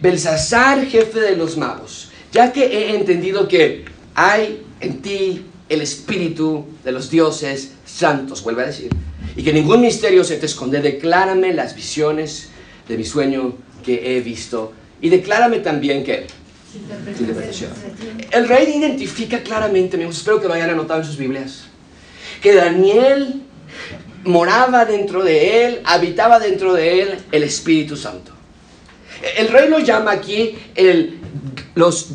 Belsasar, jefe de los magos, ya que he entendido que hay en ti el espíritu de los dioses santos, vuelve a decir, y que ningún misterio se te esconde, declárame las visiones de mi sueño que he visto y declárame también que interpretación. El rey identifica claramente, amigos, espero que lo hayan anotado en sus Biblias, que Daniel moraba dentro de él, habitaba dentro de él el Espíritu Santo. El rey lo llama aquí el,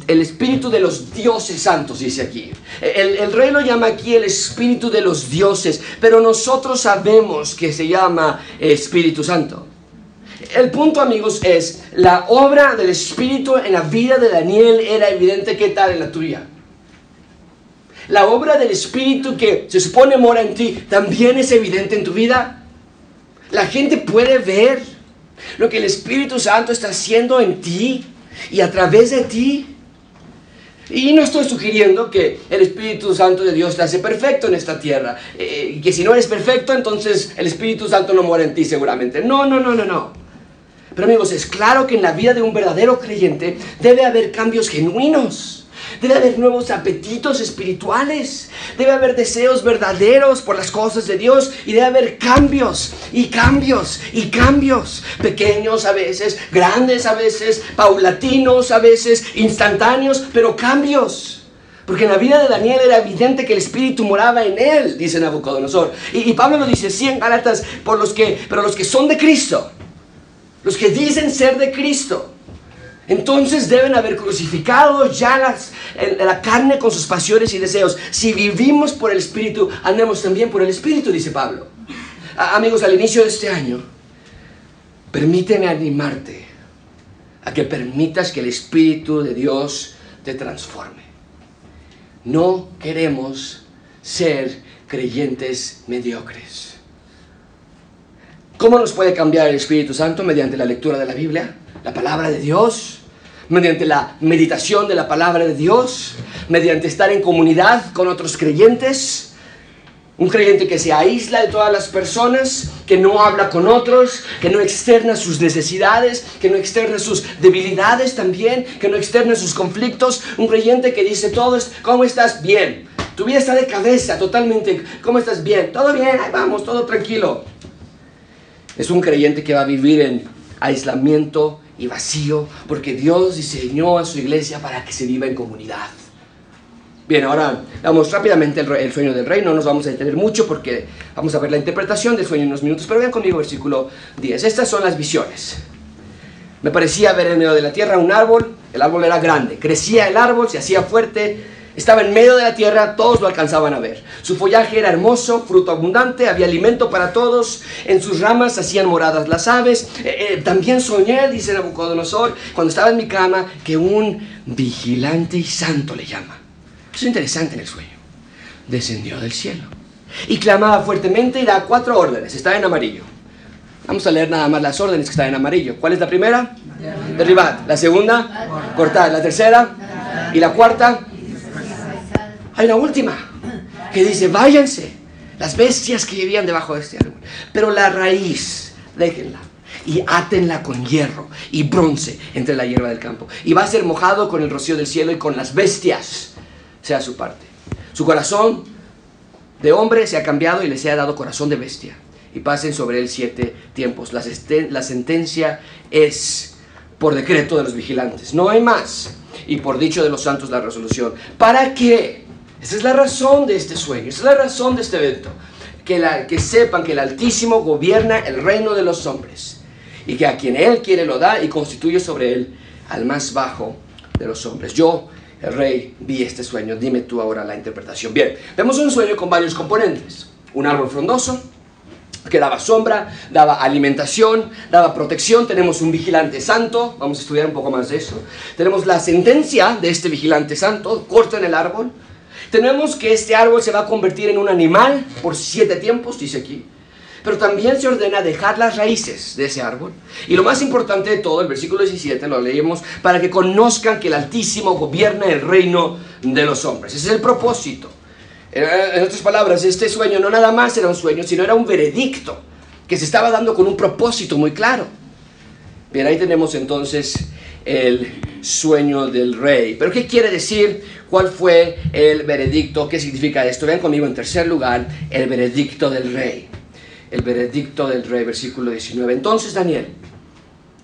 el espíritu de los dioses santos, dice aquí. El, el, rey lo llama aquí el espíritu de los dioses, pero nosotros sabemos que se llama Espíritu Santo. El punto, amigos, es la obra del Espíritu en la vida de Daniel era evidente que tal en la tuya. La obra del Espíritu que se supone mora en ti también es evidente en tu vida. La gente puede ver lo que el Espíritu Santo está haciendo en ti y a través de ti. Y no estoy sugiriendo que el Espíritu Santo de Dios te hace perfecto en esta tierra. Eh, y que si no eres perfecto, entonces el Espíritu Santo no muere en ti seguramente. No, no, no, no, no. Pero amigos, es claro que en la vida de un verdadero creyente debe haber cambios genuinos. Debe haber nuevos apetitos espirituales. Debe haber deseos verdaderos por las cosas de Dios. Y debe haber cambios y cambios y cambios. Pequeños a veces, grandes a veces, paulatinos a veces, instantáneos, pero cambios. Porque en la vida de Daniel era evidente que el Espíritu moraba en él, dice Nabucodonosor. Y, Pablo lo dice así en Gálatas, por los que, pero los que son de Cristo, los que dicen ser de Cristo, entonces deben haber crucificado ya las, la carne con sus pasiones y deseos. Si vivimos por el Espíritu, andemos también por el Espíritu, dice Pablo. amigos, al inicio de este año, permíteme animarte a que permitas que el Espíritu de Dios te transforme. No queremos ser creyentes mediocres. ¿Cómo nos puede cambiar el Espíritu Santo? Mediante la lectura de la Biblia, la palabra de Dios, mediante la meditación de la palabra de Dios, mediante estar en comunidad con otros creyentes. Un creyente que se aísla de todas las personas, que no habla con otros, que no externa sus necesidades, que no externa sus debilidades también, que no externa sus conflictos. Un creyente que dice todo, ¿cómo estás? Bien. Tu vida está de cabeza totalmente. ¿Cómo estás? Bien. Todo bien, ahí vamos, todo tranquilo. Es un creyente que va a vivir en aislamiento y vacío, porque Dios diseñó a su iglesia para que se viva en comunidad. Bien, ahora vamos rápidamente el, sueño del rey, no nos vamos a detener mucho porque vamos a ver la interpretación del sueño en unos minutos, pero vean conmigo versículo 10. Estas son las visiones. Me parecía ver en medio de la tierra un árbol, el árbol era grande, crecía el árbol, se hacía fuerte, estaba en medio de la tierra, todos lo alcanzaban a ver. Su follaje era hermoso, fruto abundante, había alimento para todos. En sus ramas hacían moradas las aves. Eh, eh, también soñé, dice Nabucodonosor, cuando estaba en mi cama, que un vigilante y santo le llama. Eso es interesante en el sueño. Descendió del cielo y clamaba fuertemente y da cuatro órdenes. Está en amarillo. Vamos a leer nada más las órdenes que están en amarillo. ¿Cuál es la primera? Derribad. La segunda, cortad. La tercera y la cuarta, hay una última que dice, váyanse las bestias que vivían debajo de este árbol. Pero la raíz, déjenla y átenla con hierro y bronce entre la hierba del campo. Y va a ser mojado con el rocío del cielo y con las bestias sea su parte. Su corazón de hombre se ha cambiado y le se ha dado corazón de bestia. Y pasen sobre él siete tiempos. La, la sentencia es por decreto de los vigilantes. No hay más. Y por dicho de los santos la resolución. ¿Para qué? Esa es la razón de este sueño, esa es la razón de este evento. Que, la, que sepan que el Altísimo gobierna el reino de los hombres y que a quien Él quiere lo da y constituye sobre Él al más bajo de los hombres. Yo el rey, vi este sueño, dime tú ahora la interpretación. Bien, vemos un sueño con varios componentes. Un árbol frondoso, que daba sombra, daba alimentación, daba protección. Tenemos un vigilante santo, vamos a estudiar un poco más de eso. Tenemos la sentencia de este vigilante santo, corten el árbol. Tenemos que este árbol se va a convertir en un animal por siete tiempos, dice aquí. Pero también se ordena dejar las raíces de ese árbol. Y lo más importante de todo, el versículo 17 lo leemos, para que conozcan que el Altísimo gobierna el reino de los hombres. Ese es el propósito. En otras palabras, este sueño no nada más era un sueño, sino era un veredicto que se estaba dando con un propósito muy claro. Bien, ahí tenemos entonces el sueño del rey. Pero ¿qué quiere decir? ¿Cuál fue el veredicto? ¿Qué significa esto? Vean conmigo en tercer lugar, el veredicto del rey el veredicto del rey, versículo 19. Entonces Daniel,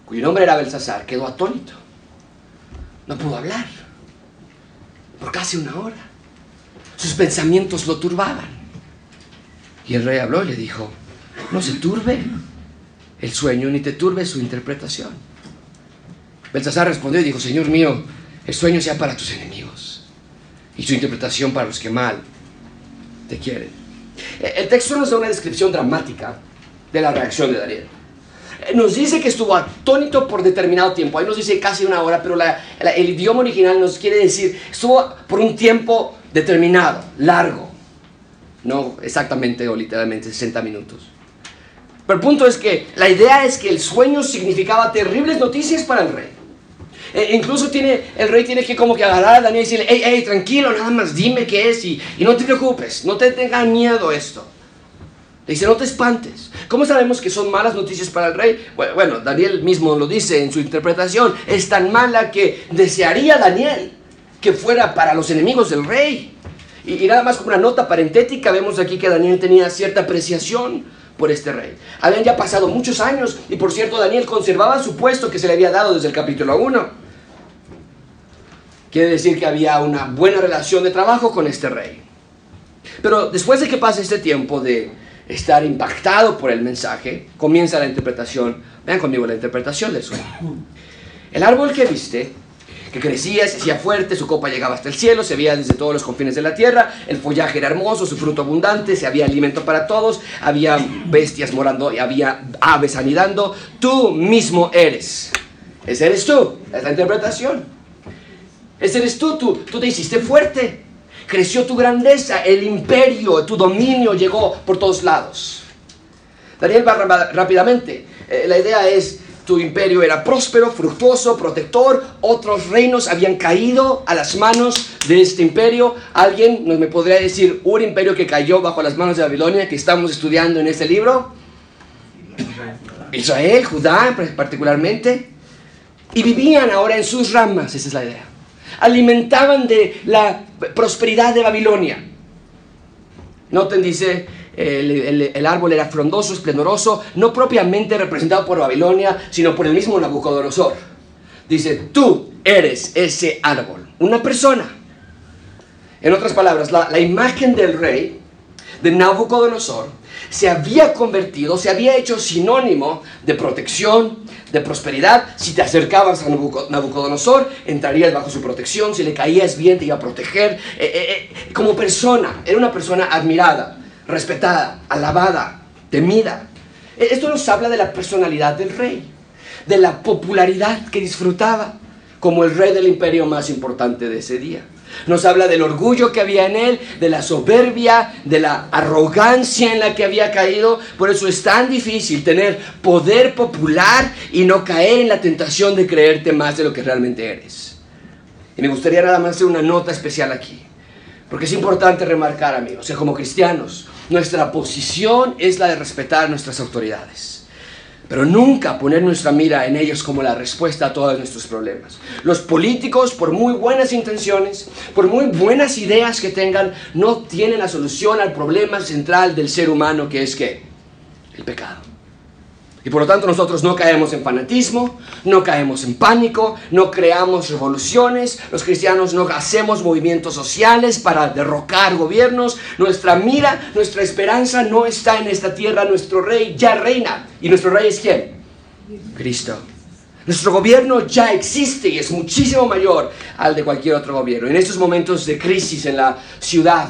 cuyo nombre era Belsasar, quedó atónito. No pudo hablar por casi una hora. Sus pensamientos lo turbaban. Y el rey habló y le dijo, no se turbe el sueño ni te turbe su interpretación. Belsasar respondió y dijo, Señor mío, el sueño sea para tus enemigos y su interpretación para los que mal te quieren. Eh, el texto nos da una descripción dramática de la reacción de Daniel. Eh, nos dice que estuvo atónito por determinado tiempo. Ahí nos dice casi una hora, pero el idioma original nos quiere decir estuvo por un tiempo determinado, largo. No exactamente o literalmente 60 minutos. Pero el punto es que la idea es que el sueño significaba terribles noticias para el rey. E incluso tiene, el rey tiene que como que agarrar a Daniel y decirle, hey, hey, tranquilo, nada más dime qué es y, y no te preocupes, no te tengas miedo esto. Le dice, no te espantes. ¿Cómo sabemos que son malas noticias para el rey? Bueno, Daniel mismo lo dice en su interpretación. Es tan mala que desearía Daniel que fuera para los enemigos del rey. Y, y, nada más como una nota parentética, vemos aquí que Daniel tenía cierta apreciación por este rey. Habían ya pasado muchos años y por cierto Daniel conservaba su puesto que se le había dado desde el capítulo 1. Quiere decir que había una buena relación de trabajo con este rey. Pero después de que pase este tiempo de estar impactado por el mensaje, comienza la interpretación. Vean conmigo la interpretación del sueño. El árbol que viste, que crecía, se hacía fuerte, su copa llegaba hasta el cielo, se veía desde todos los confines de la tierra, el follaje era hermoso, su fruto abundante, se había alimento para todos, había bestias morando y había aves anidando. Tú mismo eres. Ese eres tú. Es la interpretación. Ese eres tú, tú, te hiciste fuerte. Creció tu grandeza, el imperio, tu dominio llegó por todos lados. Daniel va rápidamente. Eh, la idea es, tu imperio era próspero, fructuoso, protector. Otros reinos habían caído a las manos de este imperio. Alguien nos me podría decir un imperio que cayó bajo las manos de Babilonia que estamos estudiando en este libro. Israel, Judá particularmente. Y vivían ahora en sus ramas, esa es la idea alimentaban de la prosperidad de Babilonia. Noten, dice, el, árbol era frondoso, esplendoroso, no propiamente representado por Babilonia, sino por el mismo Nabucodonosor. Dice, tú eres ese árbol, una persona. En otras palabras, la, la imagen del rey, de Nabucodonosor, se había convertido, se había hecho sinónimo de protección, de prosperidad. Si te acercabas a Nabucodonosor, entrarías bajo su protección. Si le caías bien, te iba a proteger. Eh, eh, eh, como persona, era una persona admirada, respetada, alabada, temida. Esto nos habla de la personalidad del rey, de la popularidad que disfrutaba como el rey del imperio más importante de ese día. Nos habla del orgullo que había en él, de la soberbia, de la arrogancia en la que había caído. Por eso es tan difícil tener poder popular y no caer en la tentación de creerte más de lo que realmente eres. Y me gustaría nada más hacer una nota especial aquí. Porque es importante remarcar, amigos, que como cristianos, nuestra posición es la de respetar nuestras autoridades pero nunca poner nuestra mira en ellos como la respuesta a todos nuestros problemas. Los políticos, por muy buenas intenciones, por muy buenas ideas que tengan, no tienen la solución al problema central del ser humano que es que el pecado. Y por lo tanto nosotros no caemos en fanatismo, no caemos en pánico, no creamos revoluciones, los cristianos no hacemos movimientos sociales para derrocar gobiernos, nuestra mira, nuestra esperanza no está en esta tierra, nuestro rey ya reina. ¿Y nuestro rey es quién? Cristo. Nuestro gobierno ya existe y es muchísimo mayor al de cualquier otro gobierno. En estos momentos de crisis en la ciudad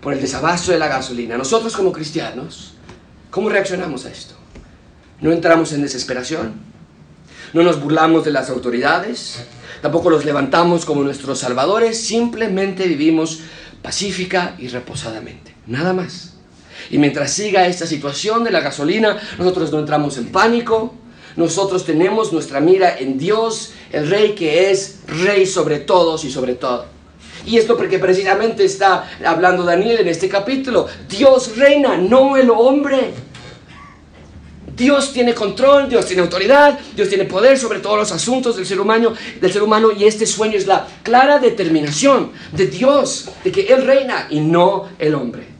por el desabasto de la gasolina, nosotros como cristianos, ¿cómo reaccionamos a esto? ¿No entramos en desesperación? ¿No nos burlamos de las autoridades? Tampoco los levantamos como nuestros salvadores, simplemente vivimos pacífica y reposadamente. Nada más. Y mientras siga esta situación de la gasolina, nosotros no entramos en pánico, nosotros tenemos nuestra mira en Dios, el Rey que es Rey sobre todos y sobre todo. Y esto porque precisamente está hablando Daniel en este capítulo. Dios reina, no el hombre. Dios tiene control, Dios tiene autoridad, Dios tiene poder sobre todos los asuntos del ser humano, del ser humano y este sueño es la clara determinación de Dios de que él reina y no el hombre.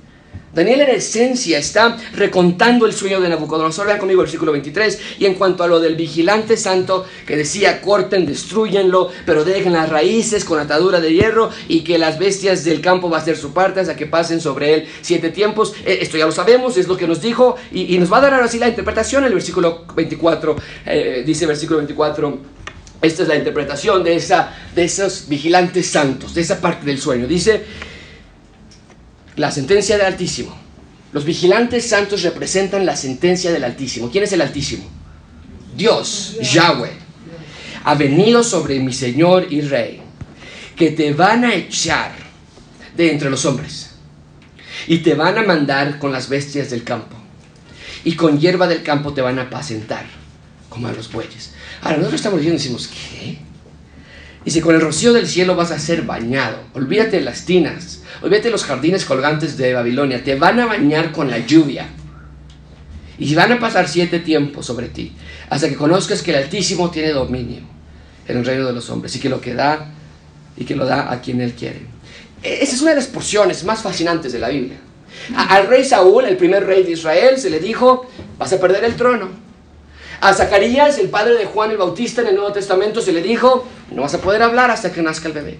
Daniel en esencia está recontando el sueño de Nabucodonosor. Vean conmigo el versículo 23. Y en cuanto a lo del vigilante santo que decía, corten, destruyenlo, pero dejen las raíces con atadura de hierro y que las bestias del campo va a ser su parte hasta que pasen sobre él siete tiempos. Eh, esto ya lo sabemos, es lo que nos dijo y, nos va a dar ahora sí la interpretación. El versículo 24, eh, dice versículo 24. Esta es la interpretación de, esa, de esos vigilantes santos, de esa parte del sueño. Dice, la sentencia del Altísimo. Los vigilantes santos representan la sentencia del Altísimo. ¿Quién es el Altísimo? Dios, Yahweh. Ha venido sobre mi Señor y Rey, que te van a echar de entre los hombres y te van a mandar con las bestias del campo y con hierba del campo te van a apacentar como a los bueyes. Ahora nosotros estamos diciendo, decimos, ¿qué? Y si con el rocío del cielo vas a ser bañado, olvídate de las tinas, olvídate los jardines colgantes de Babilonia, te van a bañar con la lluvia. Y van a pasar siete tiempos sobre ti, hasta que conozcas que el Altísimo tiene dominio en el reino de los hombres y que lo que da y que lo da a quien él quiere. E, esa es una de las porciones más fascinantes de la Biblia. al rey Saúl, el primer rey de Israel, se le dijo, vas a perder el trono. A Zacarías, el padre de Juan el Bautista en el Nuevo Testamento, se le dijo, no vas a poder hablar hasta que nazca el bebé.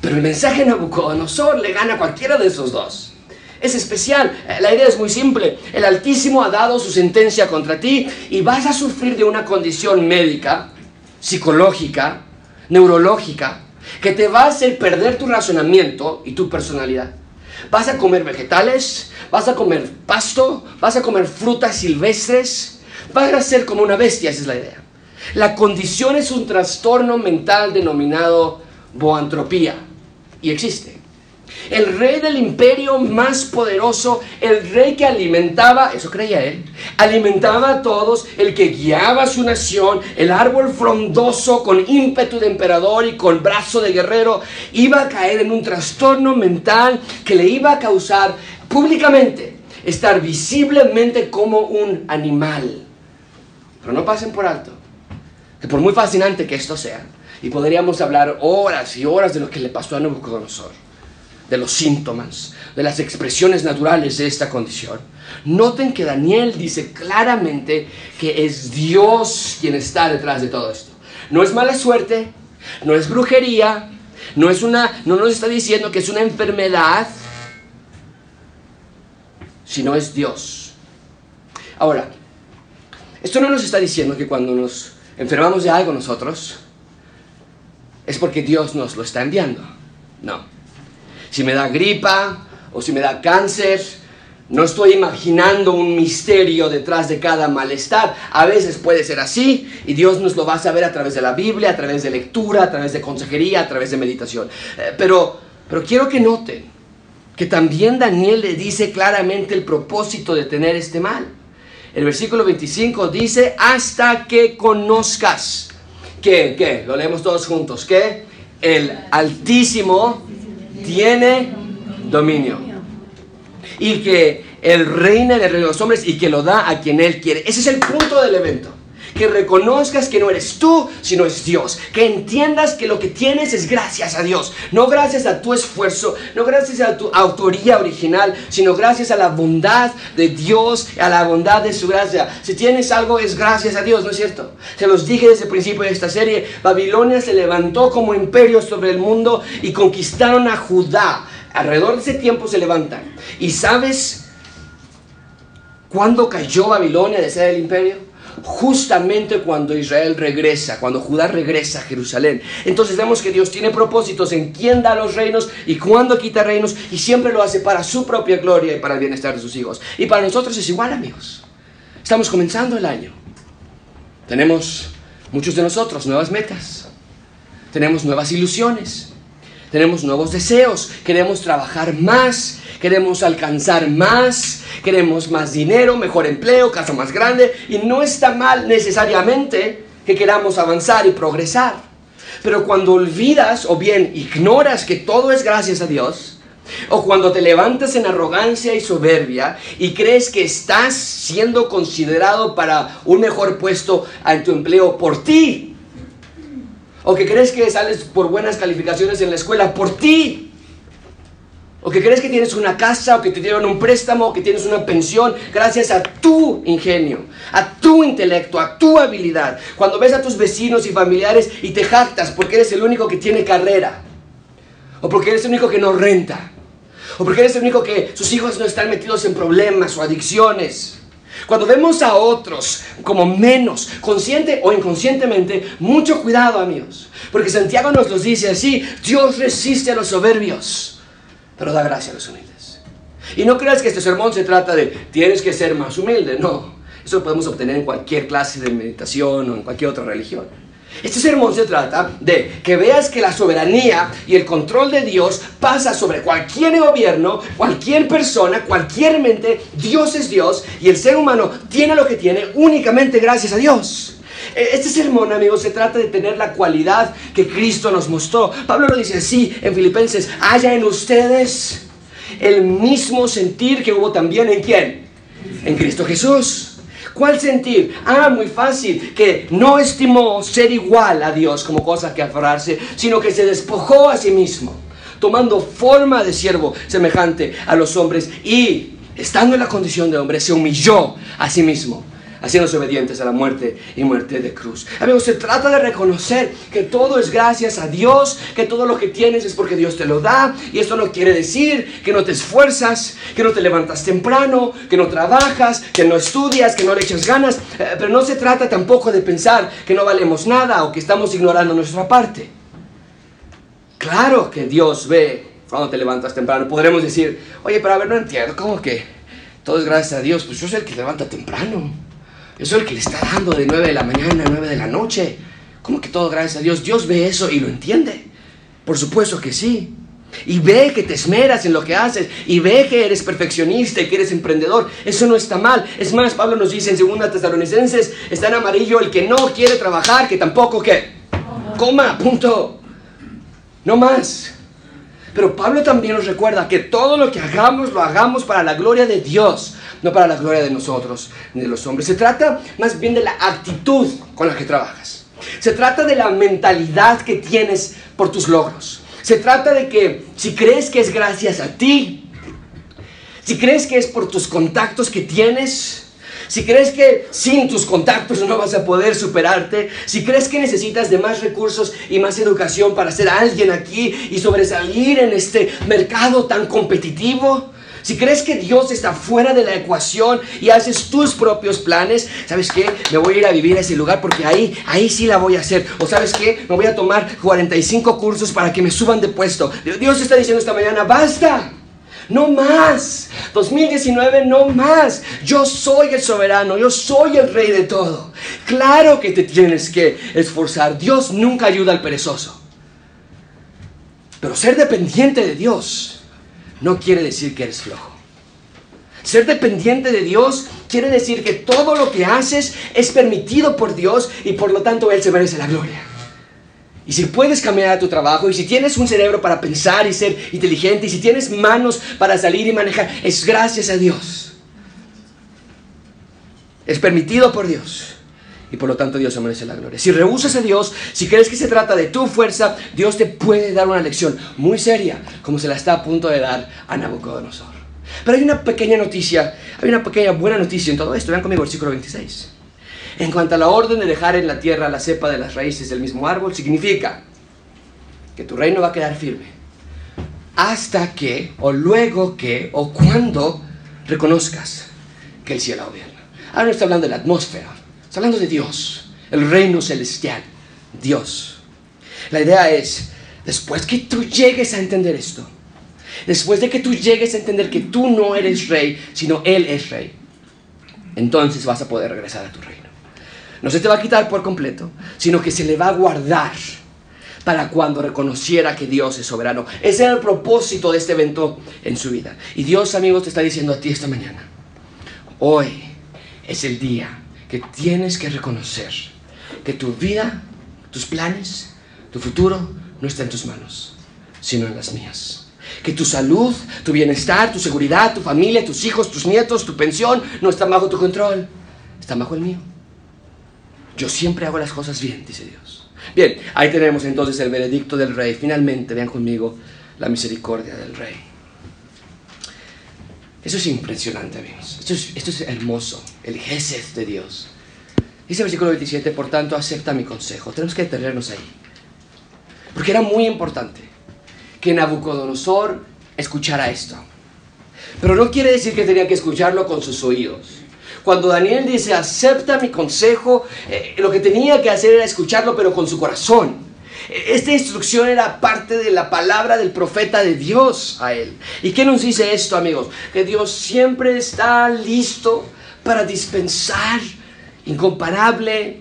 Pero el mensaje de Nabucodonosor le gana a cualquiera de esos dos. Es especial. La idea es muy simple. El Altísimo ha dado su sentencia contra ti y vas a sufrir de una condición médica, psicológica, neurológica, que te va a hacer perder tu razonamiento y tu personalidad. Vas a comer vegetales, vas a comer pasto, vas a comer frutas silvestres, vas a ser como una bestia, esa es la idea. La condición es un trastorno mental denominado boantropía y existe. El rey del imperio más poderoso, el rey que alimentaba, eso creía él, alimentaba a todos, el que guiaba a su nación, el árbol frondoso con ímpetu de emperador y con brazo de guerrero, iba a caer en un trastorno mental que le iba a causar públicamente estar visiblemente como un animal. Pero no pasen por alto que por muy fascinante que esto sea, y podríamos hablar horas y horas de lo que le pasó a Nabucodonosor, de los síntomas, de las expresiones naturales de esta condición. Noten que Daniel dice claramente que es Dios quien está detrás de todo esto. No es mala suerte, no es brujería, no es una no nos está diciendo que es una enfermedad, sino es Dios. Ahora, esto no nos está diciendo que cuando nos enfermamos de algo nosotros, es porque Dios nos lo está enviando. No. Si me da gripa o si me da cáncer, no estoy imaginando un misterio detrás de cada malestar. A veces puede ser así y Dios nos lo va a saber a través de la Biblia, a través de lectura, a través de consejería, a través de meditación. Eh, pero, pero quiero que noten que también Daniel le dice claramente el propósito de tener este mal. El versículo 25 dice, hasta que conozcas que, lo leemos todos juntos, que el Altísimo tiene dominio. Y que Él reina de los hombres y que lo da a quien Él quiere. Ese es el punto del evento que reconozcas que no eres tú, sino es Dios. Que entiendas que lo que tienes es gracias a Dios. No gracias a tu esfuerzo, no gracias a tu autoría original, sino gracias a la bondad de Dios, a la bondad de su gracia. Si tienes algo es gracias a Dios, ¿no es cierto? Se los dije desde el principio de esta serie, Babilonia se levantó como imperio sobre el mundo y conquistaron a Judá. Alrededor de ese tiempo se levantan. ¿Y sabes cuándo cayó Babilonia de ser el imperio? Justamente cuando Israel regresa, cuando Judá regresa a Jerusalén. Entonces vemos que Dios tiene propósitos en quién da los reinos y cuándo quita reinos y siempre lo hace para su propia gloria y para el bienestar de sus hijos. Y para nosotros es igual, amigos. Estamos comenzando el año. Tenemos muchos de nosotros nuevas metas. Tenemos nuevas ilusiones. Tenemos nuevos deseos. Queremos trabajar más. Queremos alcanzar más. Queremos más dinero, mejor empleo, casa más grande. Y no está mal necesariamente que queramos avanzar y progresar. Pero cuando olvidas o bien ignoras que todo es gracias a Dios, o cuando te levantas en arrogancia y soberbia y crees que estás siendo considerado para un mejor puesto en tu empleo por ti. O que crees que sales por buenas calificaciones en la escuela por ti. O que crees que tienes una casa o que te dieron un préstamo o que tienes una pensión gracias a tu ingenio, a tu intelecto, a tu habilidad. Cuando ves a tus vecinos y familiares y te jactas porque eres el único que tiene carrera. O porque eres el único que no renta o porque eres el único que sus hijos no están metidos en problemas o adicciones. Cuando vemos a otros como menos, consciente o inconscientemente, mucho cuidado amigos. Porque Santiago nos los dice así, Dios resiste a los soberbios, pero da gracia a los humildes. Y no creas que este sermón se trata de tienes que ser más humilde, no. Eso lo podemos obtener en cualquier clase de meditación o en cualquier otra religión. Este sermón se trata de que veas que la soberanía y el control de Dios pasa sobre cualquier gobierno, cualquier persona, cualquier mente. Dios es Dios y el ser humano tiene lo que tiene únicamente gracias a Dios. E, este sermón, amigos, se trata de tener la cualidad que Cristo nos mostró. Pablo lo dice así en Filipenses, haya en ustedes el mismo sentir que hubo también en quién? En Cristo Jesús. ¿Cuál sentir? Ah, muy fácil, que no estimó ser igual a Dios como cosa que aferrarse, sino que se despojó a sí mismo, tomando forma de siervo semejante a los hombres y, estando en la condición de hombre, se humilló a sí mismo haciéndose obedientes a la muerte y muerte de cruz. Amigos, se trata de reconocer que todo es gracias a Dios, que todo lo que tienes es porque Dios te lo da, y esto no quiere decir que no te esfuerzas, que no te levantas temprano, que no trabajas, que no estudias, que no le echas ganas, eh, pero no se trata tampoco de pensar que no valemos nada o que estamos ignorando nuestra parte. Claro que Dios ve cuando te levantas temprano. Podremos decir, oye, pero a ver, no entiendo, ¿cómo que todo es gracias a Dios? Pues yo soy el que levanta temprano. Eso es el que le está dando de 9 de la mañana a 9 de la noche. ¿Cómo que todo gracias a Dios? Dios ve eso y lo entiende. Por supuesto que sí. Y ve que te esmeras en lo que haces. Y ve que eres perfeccionista y que eres emprendedor. Eso no está mal. Es más, Pablo nos dice en 2 Tesalonicenses, está en amarillo el que no quiere trabajar, que tampoco que coma, punto. No más. Pero Pablo también nos recuerda que todo lo que hagamos lo hagamos para la gloria de Dios no para la gloria de nosotros ni de los hombres. Se trata más bien de la actitud con la que trabajas. Se trata de la mentalidad que tienes por tus logros. Se trata de que si crees que es gracias a ti, si crees que es por tus contactos que tienes, si crees que sin tus contactos no vas a poder superarte, si crees que necesitas de más recursos y más educación para ser alguien aquí y sobresalir en este mercado tan competitivo, si crees que Dios está fuera de la ecuación y haces tus propios planes, ¿sabes qué? Me voy a ir a vivir a ese lugar porque ahí, ahí sí la voy a hacer. O ¿sabes qué? Me voy a tomar 45 cursos para que me suban de puesto. Dios está diciendo esta mañana, basta. No más. 2019, no más. Yo soy el soberano, yo soy el rey de todo. Claro que te tienes que esforzar. Dios nunca ayuda al perezoso. Pero ser dependiente de Dios no quiere decir que eres flojo. Ser dependiente de Dios quiere decir que todo lo que haces es permitido por Dios y por lo tanto Él se merece la gloria. Y si puedes caminar a tu trabajo, y si tienes un cerebro para pensar y ser inteligente, y si tienes manos para salir y manejar, es gracias a Dios. Es permitido por Dios y por lo tanto Dios se merece la gloria. Si rehusas a Dios, si crees que se trata de tu fuerza, Dios te puede dar una lección muy seria, como se la está a punto de dar a Nabucodonosor. Pero hay una pequeña noticia, hay una pequeña buena noticia en todo esto. Vean conmigo el versículo 26. En cuanto a la orden de dejar en la tierra la cepa de las raíces del mismo árbol, significa que tu reino va a quedar firme hasta que, o luego que, o cuando reconozcas que el cielo gobierna. Ahora no está hablando de la atmósfera, Está hablando de Dios, el reino celestial, Dios. La idea es, después que tú llegues a entender esto, después de que tú llegues a entender que tú no eres rey, sino Él es rey, entonces vas a poder regresar a tu reino. No se te va a quitar por completo, sino que se le va a guardar para cuando reconociera que Dios es soberano. Ese era el propósito de este evento en su vida. Y Dios, amigos, te está diciendo a ti esta mañana, hoy es el día que tienes que reconocer que tu vida, tus planes, tu futuro no está en tus manos, sino en las mías. Que tu salud, tu bienestar, tu seguridad, tu familia, tus hijos, tus nietos, tu pensión no están bajo tu control, están bajo el mío. Yo siempre hago las cosas bien, dice Dios. Bien, ahí tenemos entonces el veredicto del rey. Finalmente, vean conmigo la misericordia del rey. Eso es impresionante, amigos. Esto es, hermoso, el Gesed de Dios. Dice el versículo 27, por tanto, acepta mi consejo. Tenemos que detenernos ahí. Porque era muy importante que Nabucodonosor escuchara esto. Pero no quiere decir que tenía que escucharlo con sus oídos. Cuando Daniel dice, acepta mi consejo, eh, lo que tenía que hacer era escucharlo, pero con su corazón. Esta instrucción era parte de la palabra del profeta de Dios a él. ¿Y qué nos dice esto, amigos? Que Dios siempre está listo para dispensar incomparable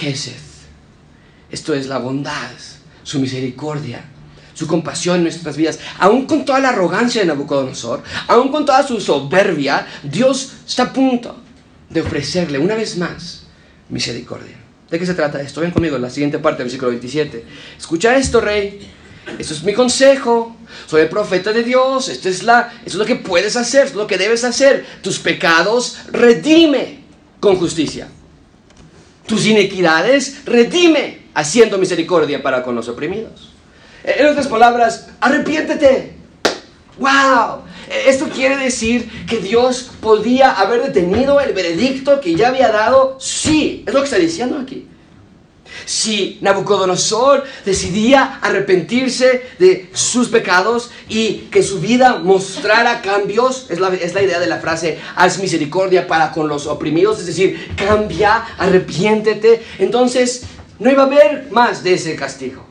Gesed. Esto es la bondad, su misericordia, su compasión en nuestras vidas. Aún con toda la arrogancia de Nabucodonosor, aún con toda su soberbia, Dios está a punto de ofrecerle una vez más misericordia. ¿De qué se trata esto? Ven conmigo en la siguiente parte del versículo 27. Escucha esto, rey. Esto es mi consejo. Soy el profeta de Dios. Esto es, la, esto es lo que puedes hacer, lo que debes hacer. Tus pecados redime con justicia. Tus inequidades redime haciendo misericordia para con los oprimidos. En otras palabras, arrepiéntete. ¡Wow! Esto quiere decir que Dios podía haber detenido el veredicto que ya había dado. Sí, es lo que está diciendo aquí. Si Nabucodonosor decidía arrepentirse de sus pecados y que su vida mostrara cambios, es la, es la idea de la frase, haz misericordia para con los oprimidos, es decir, cambia, arrepiéntete, entonces no iba a haber más de ese castigo.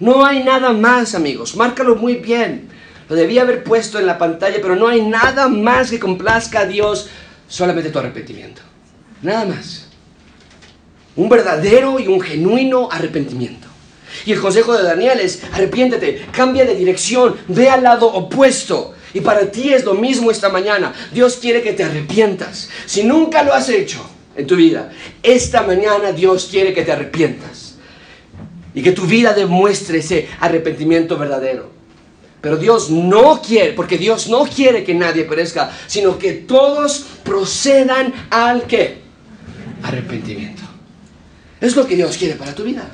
No hay nada más, amigos, márcalo muy bien. Lo debía haber puesto en la pantalla, pero no hay nada más que complazca a Dios, solamente tu arrepentimiento. Nada más. Un verdadero y un genuino arrepentimiento. Y el consejo de Daniel es, arrepiéntete, cambia de dirección, ve al lado opuesto. Y para ti es lo mismo esta mañana. Dios quiere que te arrepientas. Si nunca lo has hecho en tu vida, esta mañana Dios quiere que te arrepientas. Y que tu vida demuestre ese arrepentimiento verdadero. Pero Dios no quiere, porque Dios no quiere que nadie perezca, sino que todos procedan al qué? Arrepentimiento. Es lo que Dios quiere para tu vida.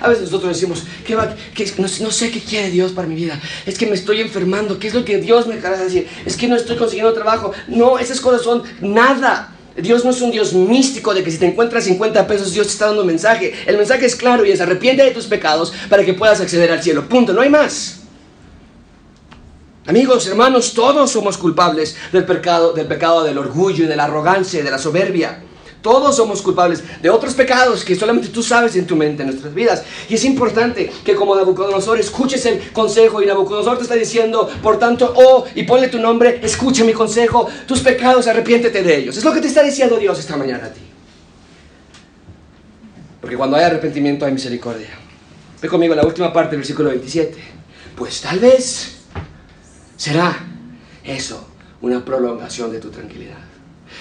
A veces nosotros decimos, ¿qué no, sé qué quiere Dios para mi vida. Es que me estoy enfermando. ¿Qué es lo que Dios me quiere decir? Es que no estoy consiguiendo trabajo. No, esas cosas son nada. Dios no es un Dios místico de que si te encuentras 50 pesos, Dios te está dando un mensaje. El mensaje es claro y es arrepiente de tus pecados para que puedas acceder al cielo. Punto, no hay más. Amigos, hermanos, todos somos culpables del pecado, del pecado del orgullo y de la arrogancia y de la soberbia. Todos somos culpables de otros pecados que solamente tú sabes en tu mente, en nuestras vidas. Y es importante que como Nabucodonosor escuches el consejo y Nabucodonosor te está diciendo, por tanto, oh, y ponle tu nombre, escucha mi consejo, tus pecados, arrepiéntete de ellos. Es lo que te está diciendo Dios esta mañana a ti. Porque cuando hay arrepentimiento hay misericordia. Ve conmigo la última parte del versículo 27. Pues tal vez será eso una prolongación de tu tranquilidad.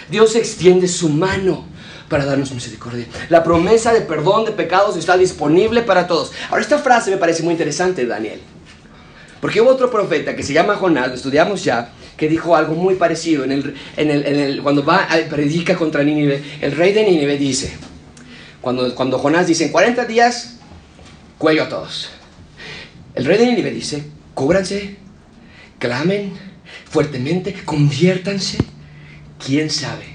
Dios extiende su mano para darnos misericordia. La promesa de perdón de pecados está disponible para todos. Ahora, esta frase me parece muy interesante, Daniel. Porque hubo otro profeta que se llama Jonás, lo estudiamos ya, que dijo algo muy parecido. Cuando va a predica contra Nínive, el rey de Nínive dice, cuando, cuando Jonás dice, en 40 días, cuello a todos. El rey de Nínive dice, cúbranse clamen fuertemente, conviértanse. ¿Quién sabe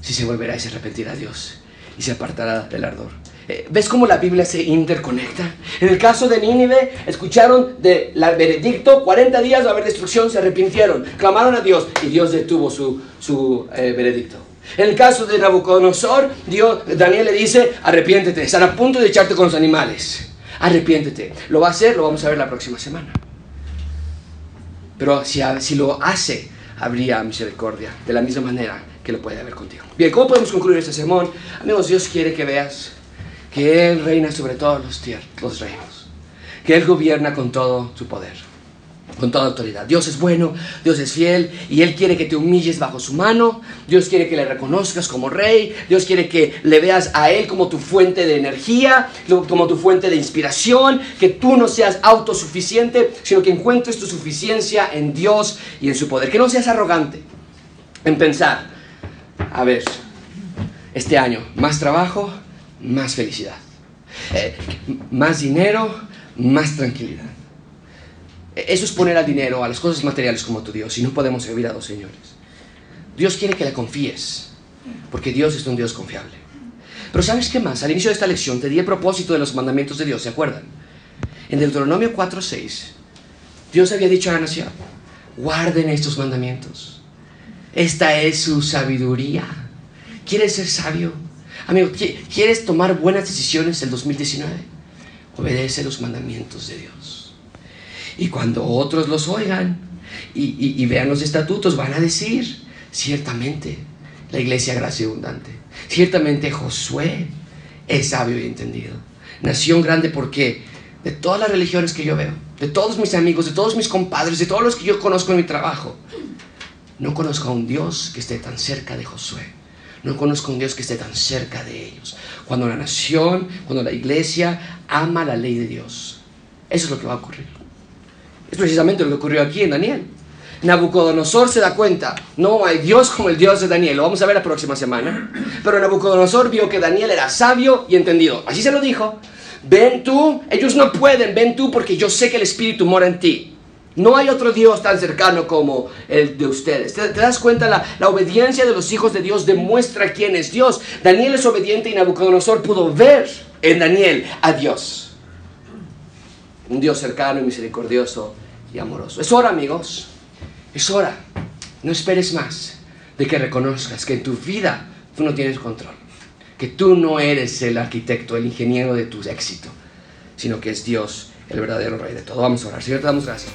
si se volverá y se arrepentirá Dios y se apartará del ardor? Eh, ¿Ves cómo la Biblia se interconecta? En el caso de Nínive, escucharon del veredicto, 40 días va a haber destrucción, se arrepintieron, clamaron a Dios y Dios detuvo su, su eh, veredicto. En el caso de Nabucodonosor, Dios, Daniel le dice, arrepiéntete, están a punto de echarte con los animales. Arrepiéntete. Lo va a hacer, lo vamos a ver la próxima semana. Pero si, lo hace, habría misericordia, de la misma manera que lo puede haber contigo. Bien, ¿cómo podemos concluir este sermón? Amigos, Dios quiere que veas que Él reina sobre todos los, los reinos, que Él gobierna con todo su poder con toda autoridad. Dios es bueno, Dios es fiel y Él quiere que te humilles bajo su mano, Dios quiere que le reconozcas como rey, Dios quiere que le veas a Él como tu fuente de energía, como tu fuente de inspiración, que tú no seas autosuficiente, sino que encuentres tu suficiencia en Dios y en su poder, que no seas arrogante en pensar, a ver, este año, más trabajo, más felicidad, eh, más dinero, más tranquilidad eso es poner al dinero, a las cosas materiales como tu Dios, y no podemos servir a dos señores. Dios quiere que le confíes, porque Dios es un Dios confiable. Pero ¿sabes qué más? Al inicio de esta lección te di el propósito de los mandamientos de Dios, ¿se acuerdan? En Deuteronomio 4:6, Dios había dicho a la guarden estos mandamientos. Esta es su sabiduría. ¿Quieres ser sabio? Amigo, ¿quieres tomar buenas decisiones en 2019? Obedece los mandamientos de Dios. Y cuando otros los oigan y, vean los estatutos, van a decir, ciertamente, la iglesia gracia abundante, ciertamente Josué es sabio y entendido. Nación grande porque de todas las religiones que yo veo, de todos mis amigos, de todos mis compadres, de todos los que yo conozco en mi trabajo, no conozco a un Dios que esté tan cerca de Josué. No conozco a un Dios que esté tan cerca de ellos. Cuando la nación, cuando la iglesia ama la ley de Dios, eso es lo que va a ocurrir. Es precisamente lo que ocurrió aquí en Daniel. Nabucodonosor se da cuenta, no hay Dios como el Dios de Daniel, lo vamos a ver la próxima semana. Pero Nabucodonosor vio que Daniel era sabio y entendido. Así se lo dijo. Ven tú, ellos no pueden, ven tú porque yo sé que el Espíritu mora en ti. No hay otro Dios tan cercano como el de ustedes. ¿Te, das cuenta? La, la, obediencia de los hijos de Dios demuestra quién es Dios. Daniel es obediente y Nabucodonosor pudo ver en Daniel a Dios. Un Dios cercano y misericordioso amoroso. Es hora, amigos. Es hora. No esperes más de que reconozcas que en tu vida tú no tienes control. Que tú no eres el arquitecto, el ingeniero de tu éxito, sino que es Dios el verdadero rey de todo. Vamos a orar. Señor, te damos gracias.